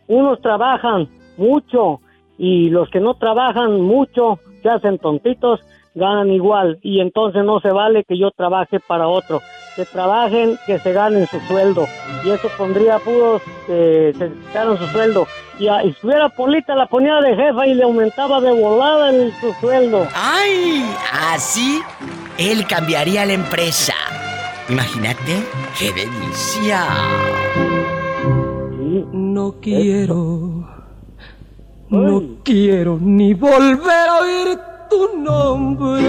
unos trabajan mucho y los que no trabajan mucho se hacen tontitos, ganan igual y entonces no se vale que yo trabaje para otro. Que trabajen, que se ganen su sueldo y eso pondría puros que se quitaran su sueldo. Y, a- y si estuviera Polita la ponía de jefa y le aumentaba de volada el, su sueldo. ¡Ay! Así él cambiaría la empresa. Imagínate, qué delicia. No quiero, no quiero ni volver a oír tu nombre.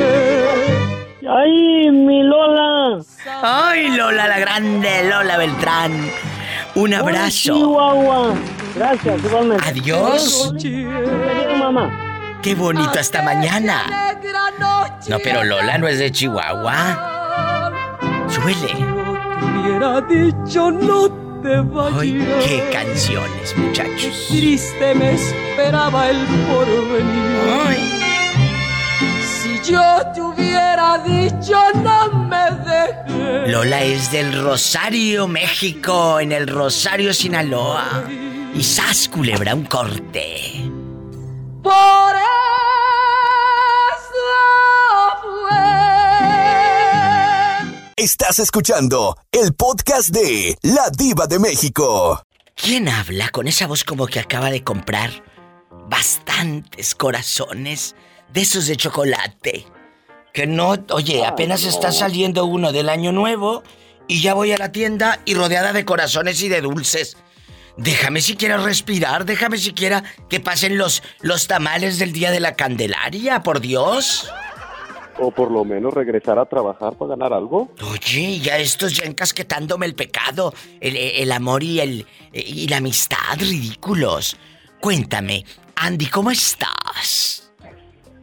¡Ay, mi Lola! ¡Ay, Lola, la grande Lola Beltrán! Un abrazo. Ay, Chihuahua. Gracias, igualmente. Adiós. Adiós, mamá. Qué bonito hasta mañana. No, pero Lola no es de Chihuahua. Suele. Hubiera dicho no te vayas. Ay, qué canciones, muchachos. Triste me esperaba el porvenir. Si yo te hubiera dicho no me dejes. Lola es del Rosario, México, en el Rosario, Sinaloa. Y sas, culebra, un corte. Por Estás escuchando el podcast de La Diva de México. ¿Quién habla con esa voz como que acaba de comprar bastantes corazones de esos de chocolate? Que no, oye, apenas está saliendo uno del año nuevo y ya voy a la tienda y rodeada de corazones y de dulces. Déjame siquiera respirar, déjame siquiera que pasen los, los tamales del día de la Candelaria, por Dios. O por lo menos regresar a trabajar para ganar algo. Oye, ya estos ya encasquetándome el pecado, el, el amor y el y la amistad ridículos. Cuéntame, Andy, ¿cómo estás?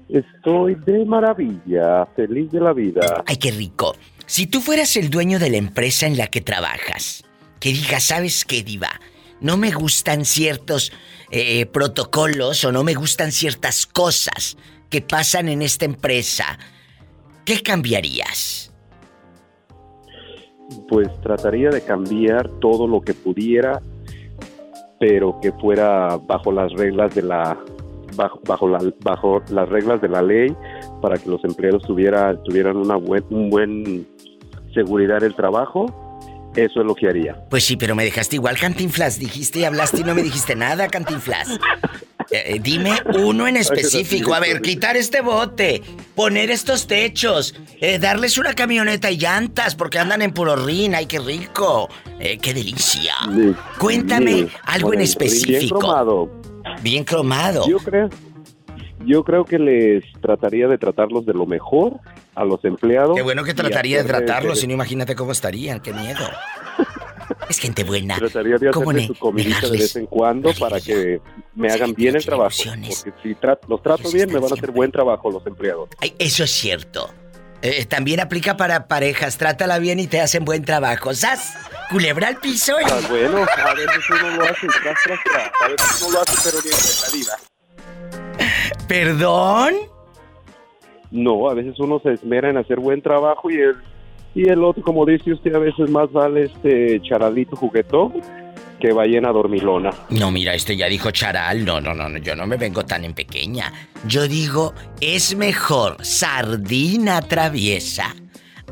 Estoy de maravilla, feliz de la vida. Ay, qué rico. Si tú fueras el dueño de la empresa en la que trabajas, que digas, ¿sabes qué, Diva? No me gustan ciertos eh, protocolos o no me gustan ciertas cosas que pasan en esta empresa. ¿Qué cambiarías? Pues trataría de cambiar todo lo que pudiera, pero que fuera bajo las reglas de la bajo bajo, la, bajo las reglas de la ley para que los empleados tuviera, tuvieran una buen, un buen seguridad del trabajo. Eso es lo que haría. Pues sí, pero me dejaste igual, Cantinflas. Dijiste y hablaste y no me dijiste nada, Cantinflas. Eh, eh, dime uno en específico. A ver, quitar este bote, poner estos techos, eh, darles una camioneta y llantas porque andan en puro rin. ¡Ay, qué rico! Eh, ¡Qué delicia! Cuéntame Sí, algo en específico. Bien cromado. Bien cromado. Yo creo, yo creo que les trataría de tratarlos de lo mejor a los empleados. Qué bueno que trataría de tratarlos, si no imagínate cómo estarían. ¡Qué miedo! Es gente buena. Trataría de ¿Cómo hacerles ne- su comidita de vez en cuando para que me hagan bien el trabajo. Porque si tra- los trato bien, me van a hacer buen trabajo los empleados. Ay, eso es cierto. Eh, también aplica para parejas. Trátala bien y te hacen buen trabajo. ¡Sas! Culebra al piso y... Ah, bueno, a veces uno lo hace tras, tras, tras. A veces uno lo hace, pero bien la diva. ¿Perdón? No, a veces uno se esmera en hacer buen trabajo y el, y el otro, como dice usted, a veces más vale este charalito juguetón que ballena dormilona. No, mira, este ya dijo charal. No, no, no, no, yo no me vengo tan en pequeña. Yo digo, es mejor sardina traviesa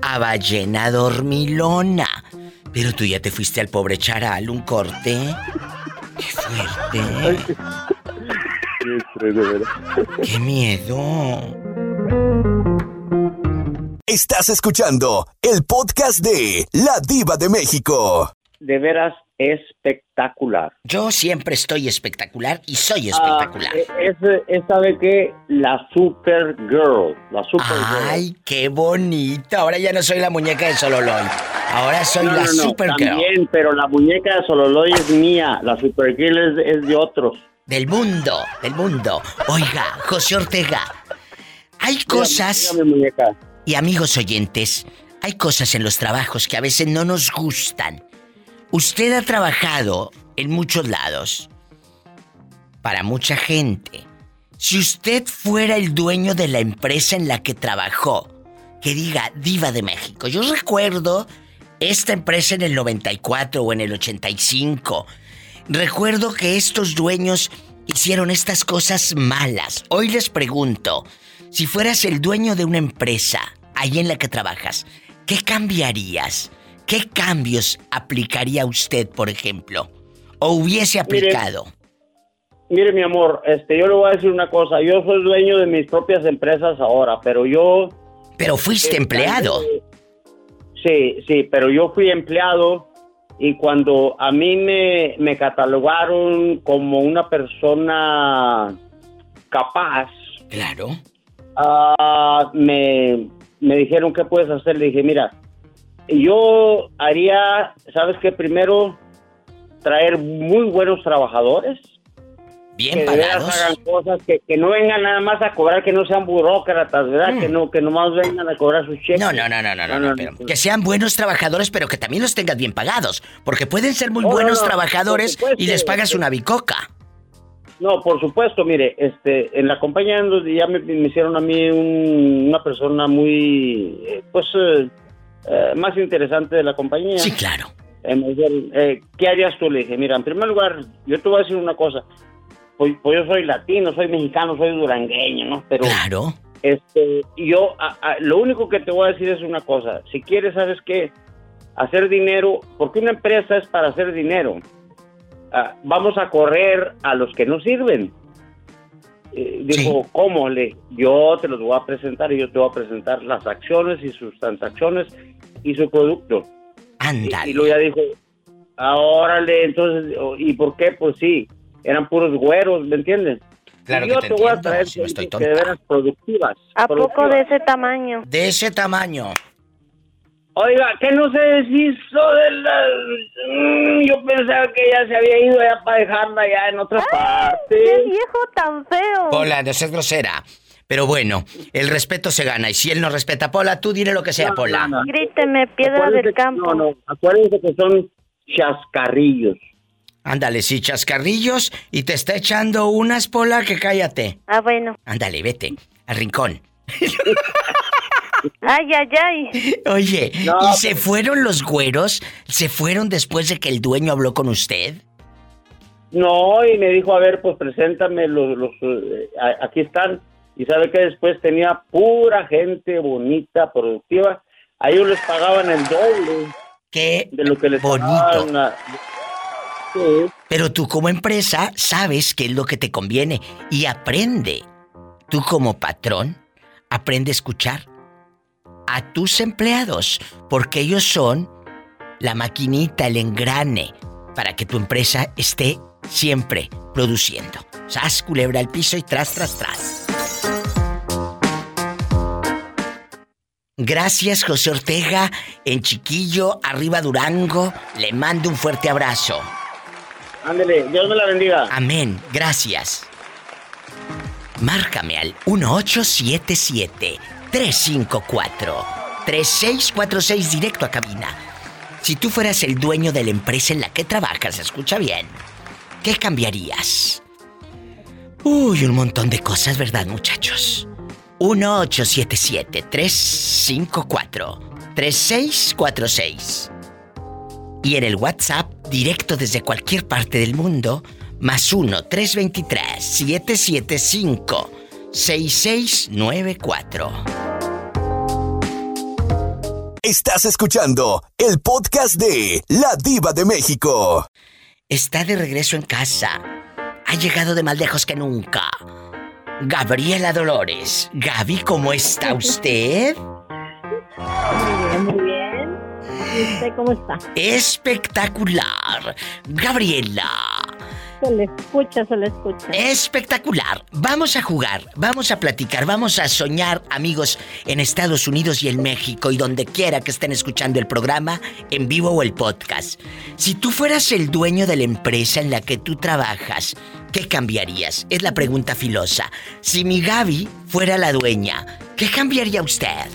a ballena dormilona. Pero tú ya te fuiste al pobre charal, un corte. Qué fuerte. Qué de verdad. Qué miedo. Estás escuchando el podcast de La Diva de México. De veras espectacular. Yo siempre estoy espectacular y soy espectacular. Ah, es, es, ¿sabe qué? La Supergirl. La Supergirl. Ay, qué bonito. Ahora ya no soy la muñeca de Sololoy. Ahora soy No, la no, no, Supergirl. También, pero la muñeca de Sololoy es mía. La Supergirl es, es de otros. Del mundo, del mundo. Oiga, José Ortega, Hay cosas... Y amigos oyentes, hay cosas en los trabajos que a veces no nos gustan. Usted ha trabajado en muchos lados. Para mucha gente. Si usted fuera el dueño de la empresa en la que trabajó, que diga Diva de México. Yo recuerdo esta empresa en el 94 o en el 85. Recuerdo que estos dueños hicieron estas cosas malas. Hoy les pregunto, si fueras el dueño de una empresa, ahí en la que trabajas, ¿qué cambiarías? ¿Qué cambios aplicaría usted, por ejemplo? ¿O hubiese aplicado? Mire, mi amor, este, yo le voy a decir una cosa. Yo soy dueño de mis propias empresas ahora, pero yo... Pero fuiste empleado. Sí, sí, pero yo fui empleado y cuando a mí me, me catalogaron como una persona capaz, Claro. Ah, me, me dijeron, ¿qué puedes hacer? Le dije, mira, yo haría, ¿sabes qué? Primero, traer muy buenos trabajadores. Bien que veras pagados. hagan cosas que, que no vengan nada más a cobrar, que no sean burócratas, ¿verdad? Que no que nomás vengan a cobrar sus cheques. Mm. No, no, no, no, no, no, no, pero que sean buenos trabajadores, pero que también los tengas bien pagados. Porque pueden ser muy Oh, no, buenos no, trabajadores y les pagas este- una bicoca. No, por supuesto, mire, este, en la compañía ya me, me hicieron a mí un- una persona muy, eh, pues, eh, eh, más interesante de la compañía. Sí, claro. Eh, me dijeron, ¿qué harías tú? Le dije, mira, en primer lugar, yo te voy a decir una cosa. Pues, pues yo soy latino, soy mexicano, soy durangueño, ¿no? Pero, claro. Este, yo, a- a- lo único que te voy a decir es una cosa. Si quieres, ¿sabes qué? Hacer dinero, porque una empresa es para hacer dinero. Ah, vamos a correr a los que no sirven. Eh, dijo, ¿cómo? Le, yo te los voy a presentar y yo te voy a presentar las acciones y sus transacciones y su producto. Ándale. Y, y luego ya dijo, "Ah, órale, entonces, ¿y por qué? Pues sí, eran puros güeros, ¿me entiendes? Claro yo que te te voy a entiendo, traer si no estoy de veras productivas. ¿A poco productivas. de ese tamaño? De ese tamaño. Oiga, que no se deshizo de la... Mm, yo pensaba que ya se había ido ya para dejarla ya en otra parte. ¡Qué viejo tan feo! Pola, no seas grosera. Pero bueno, el respeto se gana. Y si él no respeta a Pola, tú dile lo que sea, Pola. Gríteme, piedra Acuérdense del que- campo. No, no, acuérdense que son chascarrillos. Ándale, sí, chascarrillos. Y te está echando unas, Pola, que cállate. Ah, bueno. Ándale, vete. Al rincón. Ay, ay, ay. Oye, No, ¿y se fueron los güeros? ¿Se fueron después de que el dueño habló con usted? No, y me dijo, a ver, pues preséntame los... los eh, aquí están. Y sabe que después tenía pura gente bonita, productiva. A ellos les pagaban el doble. Qué de lo que les bonito. pagaban a- Sí. Pero tú como empresa sabes qué es lo que te conviene y aprende. Tú como patrón, aprende a escuchar a tus empleados, porque ellos son la maquinita, el engrane, para que tu empresa esté siempre produciendo. Sas, culebra al piso y tras, tras, tras. Gracias, José Ortega, en Chiquillo, arriba Durango. Le mando un fuerte abrazo. Ándele, Dios me la bendiga. Amén, gracias. Márcame al 1877-354-3646 directo a cabina. Si tú fueras el dueño de la empresa en la que trabajas, escucha bien, ¿qué cambiarías? Uy, un montón de cosas, ¿verdad, muchachos? 1877-354-3646. Y en el WhatsApp, directo desde cualquier parte del mundo, más 1-323-775-6694. Estás escuchando el podcast de La Diva de México. Está de regreso en casa. Ha llegado de más lejos que nunca. Gabriela Dolores. Gaby, ¿cómo está usted? Muy bien, muy bien. ¿Y usted cómo está? Espectacular. Gabriela, Se le escucha, se le escucha. Espectacular. Vamos a jugar, vamos a platicar, vamos a soñar, amigos, en Estados Unidos y en México y donde quiera que estén escuchando el programa, en vivo o el podcast. Si tú fueras el dueño de la empresa en la que tú trabajas, ¿qué cambiarías? Es la pregunta filosa. Si mi Gaby fuera la dueña, ¿qué cambiaría usted?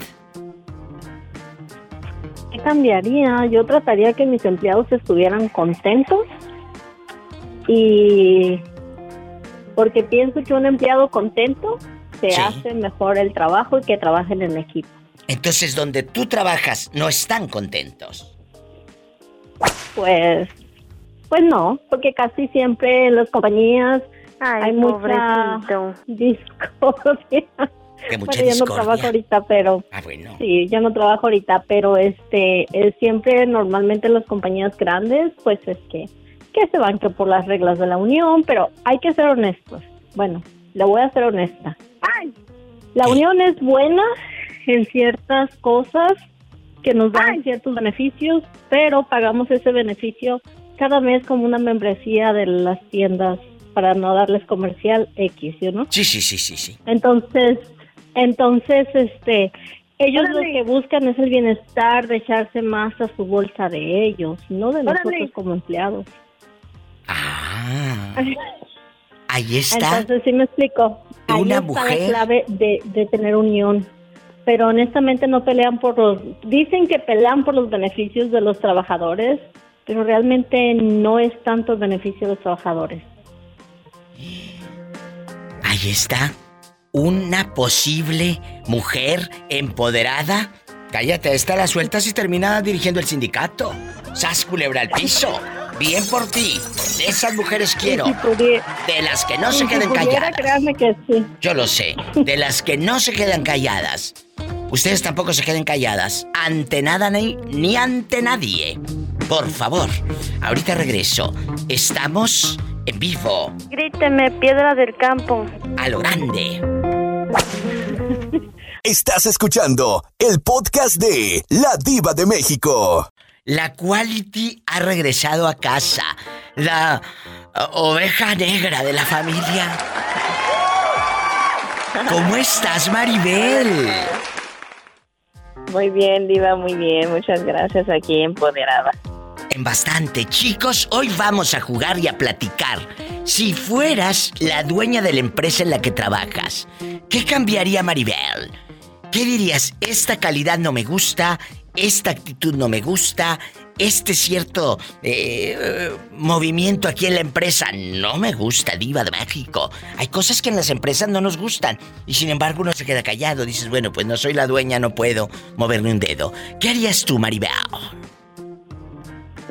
¿Qué cambiaría? Yo trataría que mis empleados estuvieran contentos y porque pienso que un empleado contento se Sí. hace mejor el trabajo y que trabajen en equipo. Entonces, donde tú trabajas, no están contentos. Pues, pues no, porque casi siempre en las compañías hay mucha pobrecito. discordia. Que mucha bueno, yo no discordia. trabajo ahorita, pero Ah, bueno. sí, yo no trabajo ahorita, pero este, eh, siempre normalmente en las compañías grandes, pues es que que se van que por las reglas de la unión, pero hay que ser honestos. Bueno, le voy a ser honesta. La unión es buena en ciertas cosas que nos dan ciertos beneficios, pero pagamos ese beneficio cada mes como una membresía de las tiendas para no darles comercial X, ¿sí o ¿no? Sí, sí, sí, sí, sí. Entonces, entonces, este, ellos lo que buscan es el bienestar de echarse más a su bolsa de ellos, no de nosotros Órale. como empleados. Ah, ahí está. Entonces, sí me explico. Ahí Una está mujer. la clave de, de tener unión. Pero honestamente no pelean por los... Dicen que pelean por los beneficios de los trabajadores, pero realmente no es tanto el beneficio de los trabajadores. Ahí está. Una posible mujer empoderada. Cállate, esta la sueltas y termina dirigiendo el sindicato. Sas culebra al piso. Bien por ti. De esas mujeres quiero. Y si pudie- De las que no se si queden pudiera, calladas. créanme que sí. Yo lo sé. De las que no se quedan calladas. Ustedes tampoco se queden calladas. Ante nada ni, ni ante nadie. Por favor. Ahorita regreso. Estamos en vivo. Gríteme, piedra del campo. A lo grande. Estás escuchando el podcast de La Diva de México. La Quality ha regresado a casa. La uh, oveja negra de la familia. ¿Cómo estás, Maribel? Muy bien, Diva, muy bien. Muchas gracias. Aquí empoderada. En bastante, chicos, hoy vamos a jugar y a platicar. Si fueras la dueña de la empresa en la que trabajas, ¿qué cambiaría Maribel? ¿Qué dirías? Esta calidad no me gusta, esta actitud no me gusta, este cierto eh, movimiento aquí en la empresa no me gusta, diva de México. Hay cosas que en las empresas no nos gustan y sin embargo uno se queda callado. Dices, bueno, pues no soy la dueña, no puedo moverme un dedo. ¿Qué harías tú, Maribel?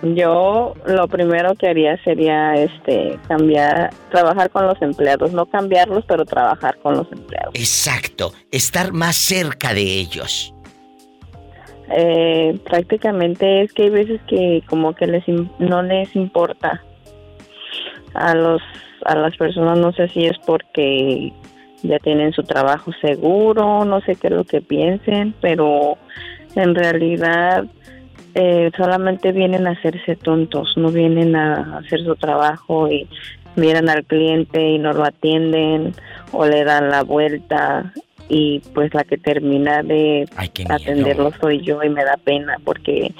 Yo lo primero que haría sería este cambiar, trabajar con los empleados, no cambiarlos, pero trabajar con los empleados. Exacto, estar más cerca de ellos. Eh, prácticamente es que hay veces que como que les no les importa a los a las personas, no sé si es porque ya tienen su trabajo seguro, no sé qué es lo que piensen, pero en realidad eh, solamente vienen a hacerse tontos, no vienen a hacer su trabajo y miran al cliente y no lo atienden o le dan la vuelta y pues la que termina de atenderlo soy yo y me da pena porque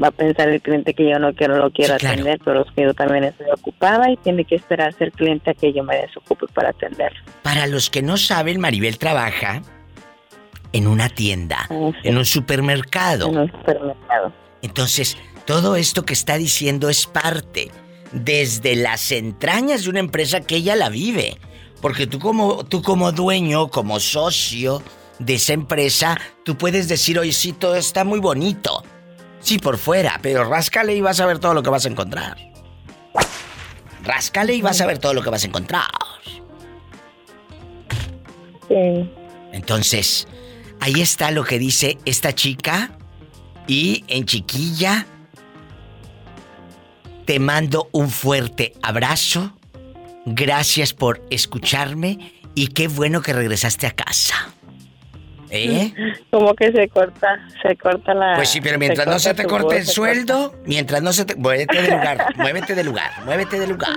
va a pensar el cliente que yo no quiero lo quiero Sí, claro. atender, pero es que yo también estoy ocupada y tiene que esperarse el cliente a que yo me desocupe para atenderlo. Para los que no saben, Maribel trabaja en una tienda, en un supermercado. En un supermercado. Entonces, todo esto que está diciendo es parte desde las entrañas de una empresa que ella la vive. Porque tú como, tú como dueño, como socio de esa empresa, tú puedes decir, oye, sí, todo está muy bonito. Sí, por fuera, pero ráscale y vas a ver todo lo que vas a encontrar. Ráscale y vas a ver todo lo que vas a encontrar. Sí. Entonces, ahí está lo que dice esta chica. Y en chiquilla, te mando un fuerte abrazo. Gracias por escucharme y qué bueno que regresaste a casa. ¿Eh? Como que se corta, se corta la... Pues sí, pero mientras no se te corte el sueldo, mientras no se te... Muévete de lugar, muévete de lugar, muévete de lugar.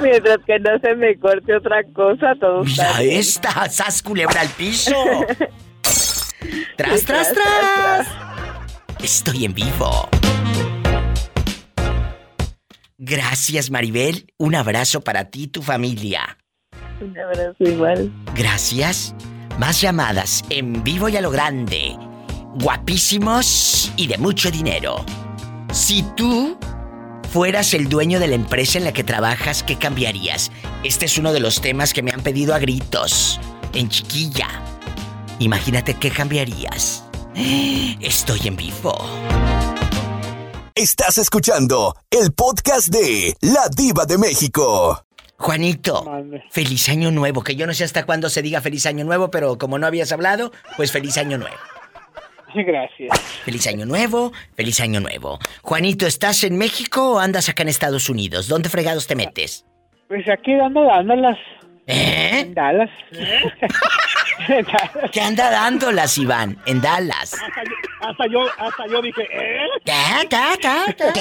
Mientras que no se me corte otra cosa, todo está Ya bien. está, sas culebra al piso. Tras, tras, tras. Estoy en vivo. Gracias, Maribel. Un abrazo para ti y tu familia. Un abrazo igual. Gracias. Más llamadas en vivo y a lo grande. Guapísimos y de mucho dinero. Si tú fueras el dueño de la empresa en la que trabajas, ¿qué cambiarías? Este es uno de los temas que me han pedido a gritos. En chiquilla. Imagínate qué cambiarías. Estoy en vivo. Estás escuchando el podcast de La Diva de México. Juanito, feliz año nuevo, que yo no sé hasta cuándo se diga feliz año nuevo, pero como no habías hablado, pues feliz año nuevo. Gracias. Feliz año nuevo, feliz año nuevo. Juanito, ¿estás en México o andas acá en Estados Unidos? ¿Dónde fregados te metes? Pues aquí dando, dándolas. ¿Eh? Dallas. ¿Qué anda dándolas, Iván? En Dallas. Hasta yo, hasta yo, hasta yo dije, ¿eh? ¿Qué? ¿Qué?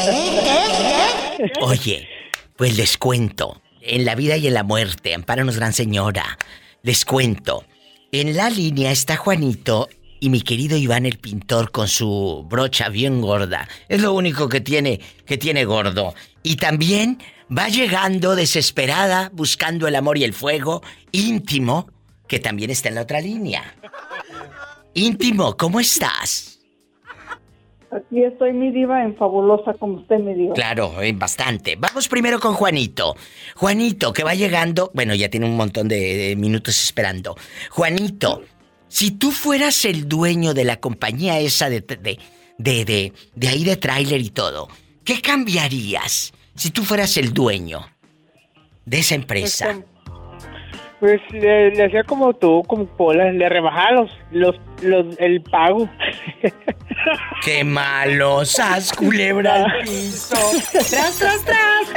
¿Qué? Oye, pues les cuento. En la vida y en la muerte, amparanos, gran señora. Les cuento. En la línea está Juanito y mi querido Iván el pintor con su brocha bien gorda. Es lo único que tiene, que tiene gordo. Y también va llegando desesperada, buscando el amor y el fuego, íntimo, que también está en la otra línea. Íntimo, ¿cómo estás? Aquí estoy, mi diva, en fabulosa como usted me diga. Claro, eh, bastante. Vamos primero con Juanito. Juanito, que va llegando. Bueno, ya tiene un montón de, de minutos esperando. Juanito, si tú fueras el dueño de la compañía esa de, de, de, de, de ahí de tráiler y todo, ¿qué cambiarías si tú fueras el dueño de esa empresa? Pues le, le hacía como tú, como Pola, le rebajaba los, los, los, el pago. ¡Qué malo! ¡Sas, culebra al piso! ¡Tras, tras, tras!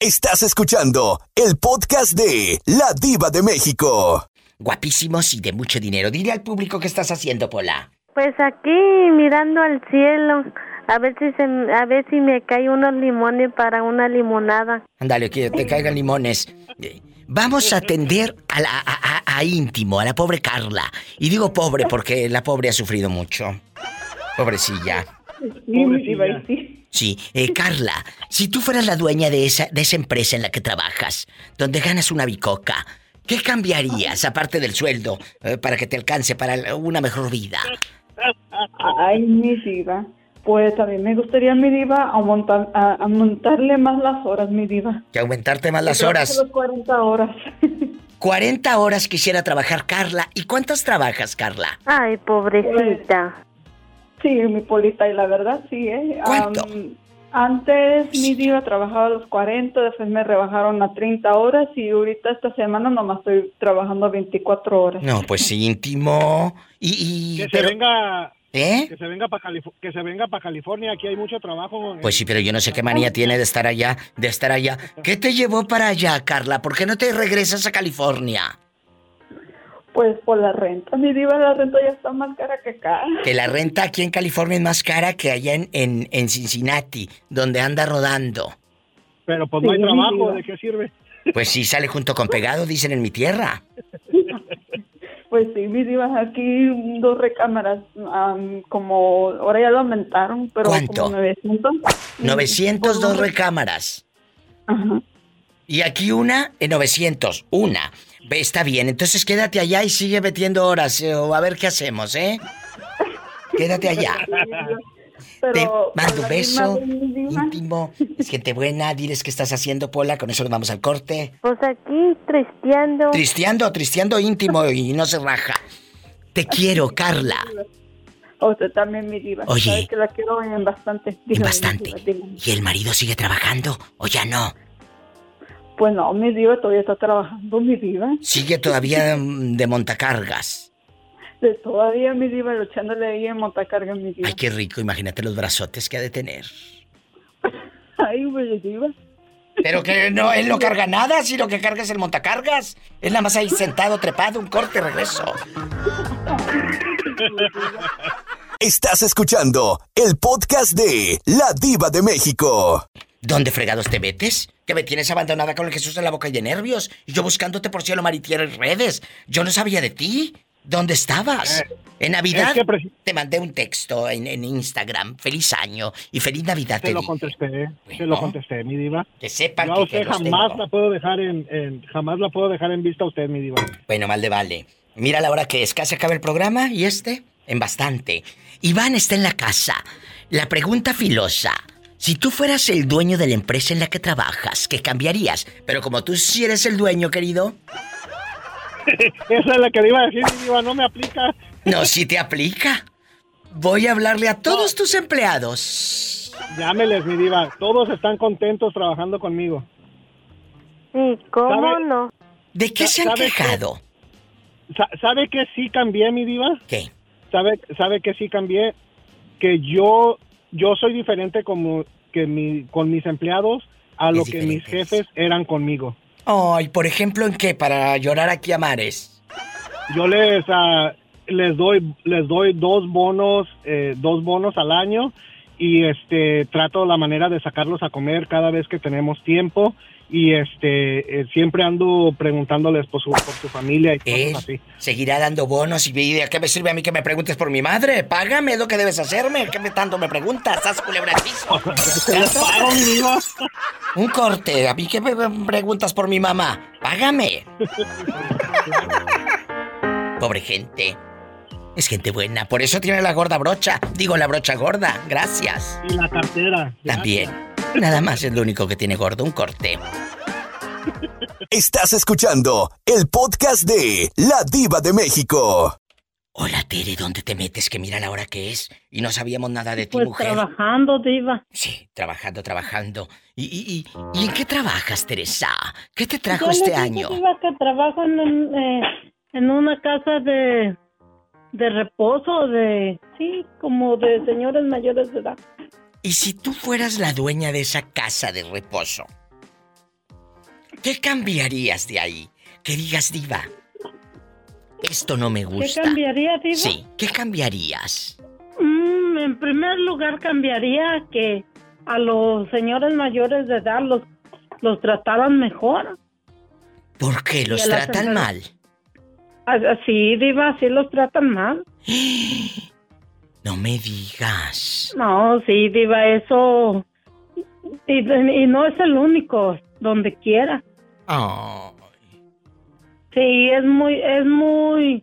Estás escuchando el podcast de La Diva de México. Guapísimos y de mucho dinero. Dile al público qué estás haciendo, Pola. Pues aquí mirando al cielo, a ver si se, a ver si me cae unos limones para una limonada. Ándale, que te caigan limones. Eh, Vamos a atender a, la, a, a- a íntimo, a la pobre Carla. Y digo pobre porque la pobre ha sufrido mucho. Pobrecilla. Y sí. Sí, eh, Carla, si tú fueras la dueña de esa, de esa empresa en la que trabajas, donde ganas una bicoca, ¿qué cambiarías aparte del sueldo eh, para que te alcance para una mejor vida? Ay, mi diva. Pues a mí me gustaría, mi diva, aumentar, a- aumentarle más las horas, mi diva. Que aumentarte más las Que horas. Los 40 horas. 40 horas quisiera trabajar Carla. ¿Y cuántas trabajas, Carla? Ay, pobrecita. Sí, mi polita, y la verdad sí, ¿eh? ¿Cuánto? Antes mi diva trabajaba a los 40, después me rebajaron a 30 horas y ahorita esta semana nomás estoy trabajando 24 horas. No, pues íntimo. Y, y Que pero- se venga... ¿Eh? Que se venga para California, aquí hay mucho trabajo. Pues sí, pero yo no sé qué manía tiene de estar allá, de estar allá. ¿Qué te llevó para allá, Carla? ¿Por qué no te regresas a California? Pues por la renta, mi diva, la renta ya está más cara que acá. Que la renta aquí en California es más cara que allá en, en, en Cincinnati, donde anda rodando. Pero pues no hay trabajo. ¿de qué sirve? Pues sí, sale junto con pegado, dicen en mi tierra. Pues sí, diva, aquí dos recámaras, am, como ahora ya lo aumentaron, pero ¿Cuánto? como 900. 902 recámaras. Ajá. Y aquí una en 900. Una. Está bien. Entonces quédate allá y sigue metiendo horas. eh, o a ver qué hacemos, ¿eh? Quédate allá. Pero Te mando un beso íntimo. Es gente buena. Diles qué estás haciendo, Pola. Con eso nos vamos al corte. Pues aquí tristeando. Tristeando, tristeando íntimo y no se raja. Te quiero, Carla. Usted también, mi diva. Oye. Sabe que la quiero en bastante. En bastante. diva. ¿Y el marido sigue trabajando o ya no? Pues no, mi diva todavía está trabajando, mi diva. Sigue todavía mm, de montacargas. De todavía mi diva luchándole ahí en montacarga, mi diva. Ay, qué rico. Imagínate los brazotes que ha de tener. Ay, pues diva. Pero que no, él no carga nada, si lo que carga es el montacargas. Es nada más ahí sentado, trepado, un corte, regreso. Estás escuchando el podcast de La Diva de México. ¿Dónde fregados te metes? Que me tienes abandonada con el Jesús en la boca y de nervios. Y yo buscándote por cielo, mar y tierra y redes. Yo no sabía de ti. ¿Dónde estabas? Eh, en Navidad es que te mandé un texto en, en Instagram. Feliz año y feliz Navidad Te te lo dije. contesté, te lo contesté, mi diva. Que sepan Yo a usted que jamás tengo. la puedo dejar en, en- jamás la puedo dejar en vista a usted, mi diva. Bueno, mal de vale. Mira la hora que es. Casi acaba el programa y este en bastante. Iván está en la casa. La pregunta filosa. Si tú fueras el dueño de la empresa en la que trabajas, ¿qué cambiarías? Pero como tú sí eres el dueño, querido, Esa es la que le iba a decir, mi diva, no me aplica. no, sí te aplica. Voy a hablarle a todos tus empleados. Llámeles, mi diva. Todos están contentos trabajando conmigo. Sí, ¿cómo ¿Sabe? no? ¿De qué se han quejado? Sa- ¿Sabe que sí cambié, mi diva? ¿Qué? ¿Sabe, sabe que sí cambié? Que yo, yo soy diferente como que mi, con mis empleados a lo Es que mis jefes eran conmigo. Ay, por ejemplo, ¿en qué? Para llorar aquí a mares. Yo les ah, les doy les doy dos bonos eh, dos bonos al año y este trato la manera de sacarlos a comer cada vez que tenemos tiempo y este eh, siempre ando preguntándoles por su por su familia y cosas así. seguirá dando bonos y ¿de qué me sirve a mí que me preguntes por mi madre? Págame, es lo que debes hacerme. ¿Qué me tanto me preguntas? Haz culebra. Un corte. ¿A mí qué me me preguntas por mi mamá? Págame. Pobre gente. Es gente buena. Por eso tiene la gorda brocha. Digo, la brocha gorda. Gracias. Y la cartera. También. Nada más es lo único que tiene gordo. Un corte. Estás escuchando el podcast de La Diva de México. Hola, Tere, ¿dónde te metes? Que mira la hora que es. Y no sabíamos nada de ti, Pues mujer. trabajando, diva. Sí, trabajando, trabajando. ¿Y, y, y, ¿y en qué trabajas, Teresa? ¿Qué te trajo Yo este le año? Diva, que trabajo en, un, eh, en una casa de, de reposo, de, sí, como de señores mayores de edad. Y si tú fueras la dueña de esa casa de reposo, ¿qué cambiarías de ahí? Que digas, diva, esto no me ¿Qué gusta. cambiaría, diva? Sí, ¿qué cambiarías? Mm, en primer lugar, cambiaría que a los señores mayores de edad los, los trataran mejor. ¿Por qué los Y a las tratan mal? Así, diva, así los tratan mal. No me digas. No, sí, diva, eso... Y, y no es el único, donde quiera. Oh, Sí, es muy, es muy,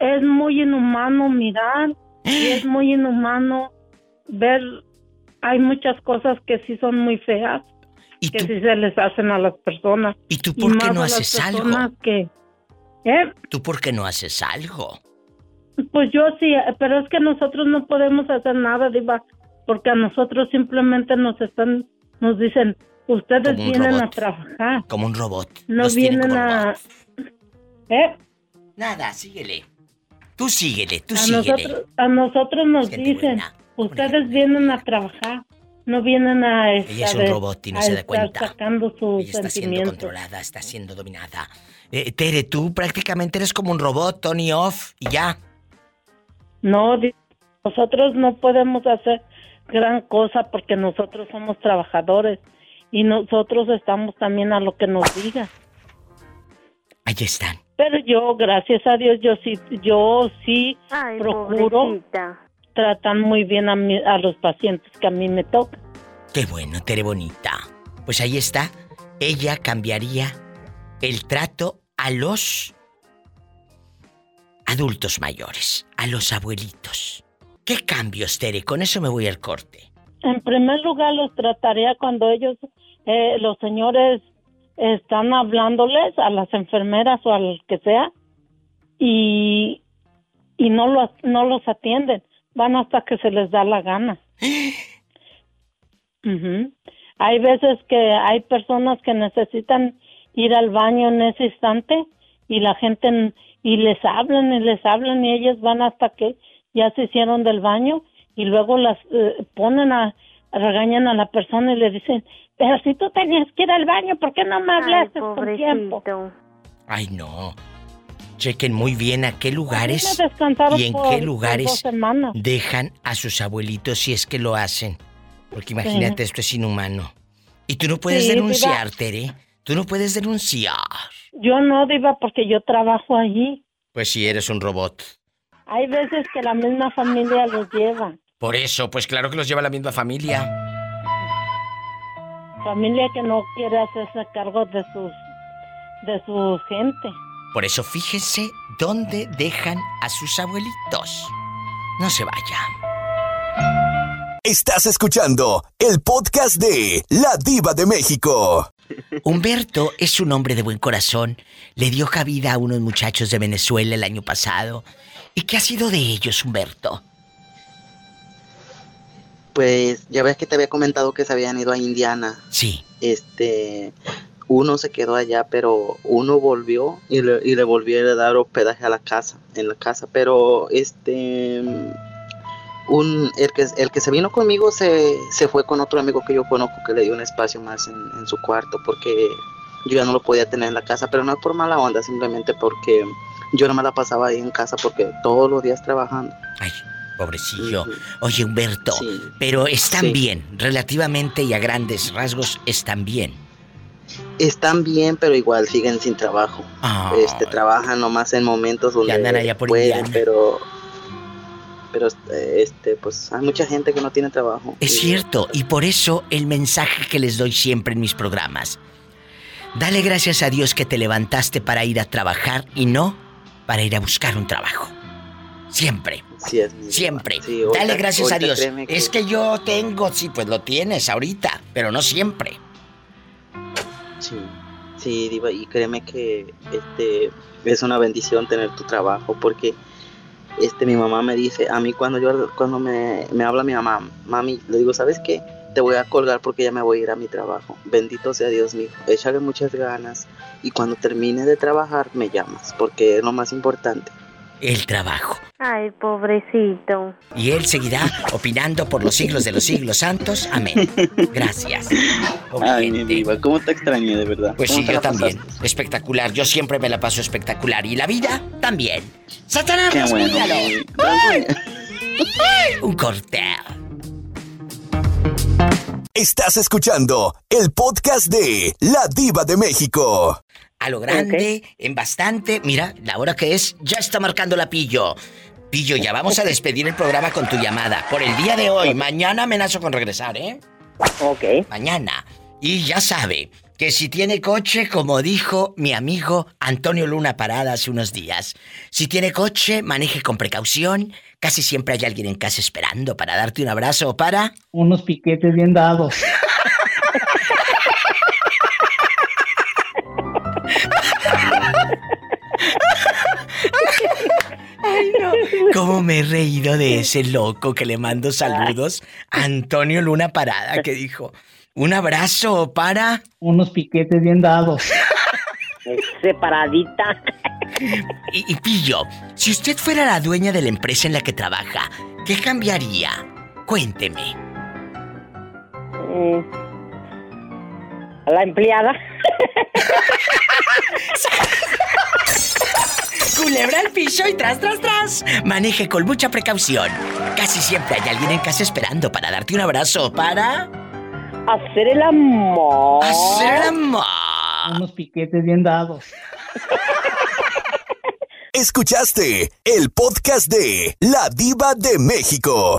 es muy inhumano mirar y es muy inhumano ver. Hay muchas cosas que sí son muy feas que sí se les hacen a las personas. ¿Y tú por qué no haces algo? Que, ¿eh? ¿Tú por qué no haces algo? Pues yo sí, pero es que nosotros no podemos hacer nada, diva, porque a nosotros simplemente nos están, nos dicen, ustedes vienen a robot. trabajar, Como un robot. no tienen vienen a, ¿eh? Nada, síguele. Tú síguele, tú a síguele. nosotros, a nosotros nos Gente dicen, ustedes vienen a trabajar, no vienen a, Ella es un a- robot y no a se da estar cuenta. sacando sus Ella está siendo controlada, está siendo dominada. Eh, Tere, tú prácticamente eres como un robot, Tony Off, y ya. No, nosotros no podemos hacer gran cosa porque nosotros somos trabajadores y nosotros estamos también a lo que nos diga. Ahí están. Pero yo, gracias a Dios, yo sí, yo sí Ay, procuro pobrecita. tratar muy bien a, mi- a los pacientes que a mí me tocan. Qué bueno, Tere bonita. Pues ahí está. Ella cambiaría el trato a los adultos mayores, a los abuelitos. ¿Qué cambios, Tere? Con eso me voy al corte. En primer lugar, los trataría cuando ellos, eh, los señores, están hablándoles a las enfermeras o al que sea y, y no, los, no los atienden. Van hasta que se les da la gana. Hay veces que hay personas que necesitan ir al baño en ese instante y la gente n- y les hablan y les hablan y ellas van hasta que ya se hicieron del baño y luego las eh, ponen a regañan a la persona y le dicen, pero si tú tenías que ir al baño, ¿por qué no me hablaste con tiempo? Ay, no. Chequen muy bien a qué lugares y en por- qué por lugares dejan a sus abuelitos si es que lo hacen. Porque imagínate, esto es inhumano. Y tú no puedes Sí, denunciar, diva. Tere. Tú no puedes denunciar. Yo no, Diva, porque yo trabajo allí. Pues si eres un robot. Hay veces que la misma familia los lleva. Por eso, pues claro que los lleva la misma familia. Familia que no quiere hacerse cargo de sus de su gente. Por eso fíjense dónde dejan a sus abuelitos. No se vayan. Estás escuchando el podcast de La Diva de México. Humberto es un hombre de buen corazón. Le dio cabida a unos muchachos de Venezuela el año pasado. ¿Y qué ha sido de ellos, Humberto? Pues ya ves que te había comentado que se habían ido a Indiana. Sí. Este, uno se quedó allá, pero uno volvió y le, y le volvió a dar hospedaje a la casa, en la casa. Pero este, un, el que, el que se vino conmigo se, se fue con otro amigo que yo conozco que le dio un espacio más en, en su cuarto porque yo ya no lo podía tener en la casa, pero no es por mala onda, simplemente porque yo no me la pasaba ahí en casa porque todos los días trabajando. Ay, pobrecillo. Oye, Humberto, Sí. pero están Sí. bien, relativamente y a grandes rasgos están bien. Están bien, pero igual siguen sin trabajo. Este, trabajan nomás en momentos donde andan allá por pueden, Indiana. pero pero este pues hay mucha gente que no tiene trabajo. Es cierto, y por eso el mensaje que les doy siempre en mis programas. Dale gracias a Dios que te levantaste para ir a trabajar y no para ir a buscar un trabajo. Siempre. Sí, es mi- Siempre. sí, ahorita- Dale gracias a Dios. que- Es que yo tengo, sí, pues lo tienes ahorita, pero no siempre. Sí, sí, Diva, y créeme que este es una bendición tener tu trabajo porque este mi mamá me dice, a mí cuando yo cuando me, me habla mi mamá, mami, le digo, ¿sabes qué? Te voy a colgar porque ya me voy a ir a mi trabajo. Bendito sea Dios, mijo. Échale muchas ganas y cuando termine de trabajar me llamas porque es lo más importante. El trabajo. Ay, pobrecito. Y él seguirá opinando por los siglos de los siglos santos. Amén. Gracias. Ay, mi Diva, ¿cómo te extrañé de verdad? Pues ¿Cómo sí, yo también. pasaste? Espectacular. Yo siempre me la paso espectacular. Y la vida también. ¡Satanás, Qué bueno, ¡Ay! ¡Ay! Un corte. Estás escuchando el podcast de La Diva de México. A lo grande, en bastante. Mira, la hora que es, ya está marcando la pillo. Pillo, ya vamos a despedir el programa con tu llamada. Por el día de hoy. Mañana amenazo con regresar, ¿eh? Ok. Mañana. Y ya sabe que si tiene coche, como dijo mi amigo Antonio Luna Parada hace unos días, si tiene coche, maneje con precaución. Casi siempre hay alguien en casa esperando para darte un abrazo o para... Unos piquetes bien dados. Ay, no. ¿Cómo me he reído de ese loco que le mando saludos? Antonio Luna Parada, que dijo, un abrazo para... Unos piquetes bien dados. Separadita. Y, y Pillo, si usted fuera la dueña de la empresa en la que trabaja, ¿qué cambiaría? Cuénteme. A la empleada. Culebra al piso y tras, tras, tras. Maneje con mucha precaución. Casi siempre hay alguien en casa esperando para darte un abrazo, para... Hacer el amor. Hacer el amor. Unos piquetes bien dados. Escuchaste el podcast de La Diva de México.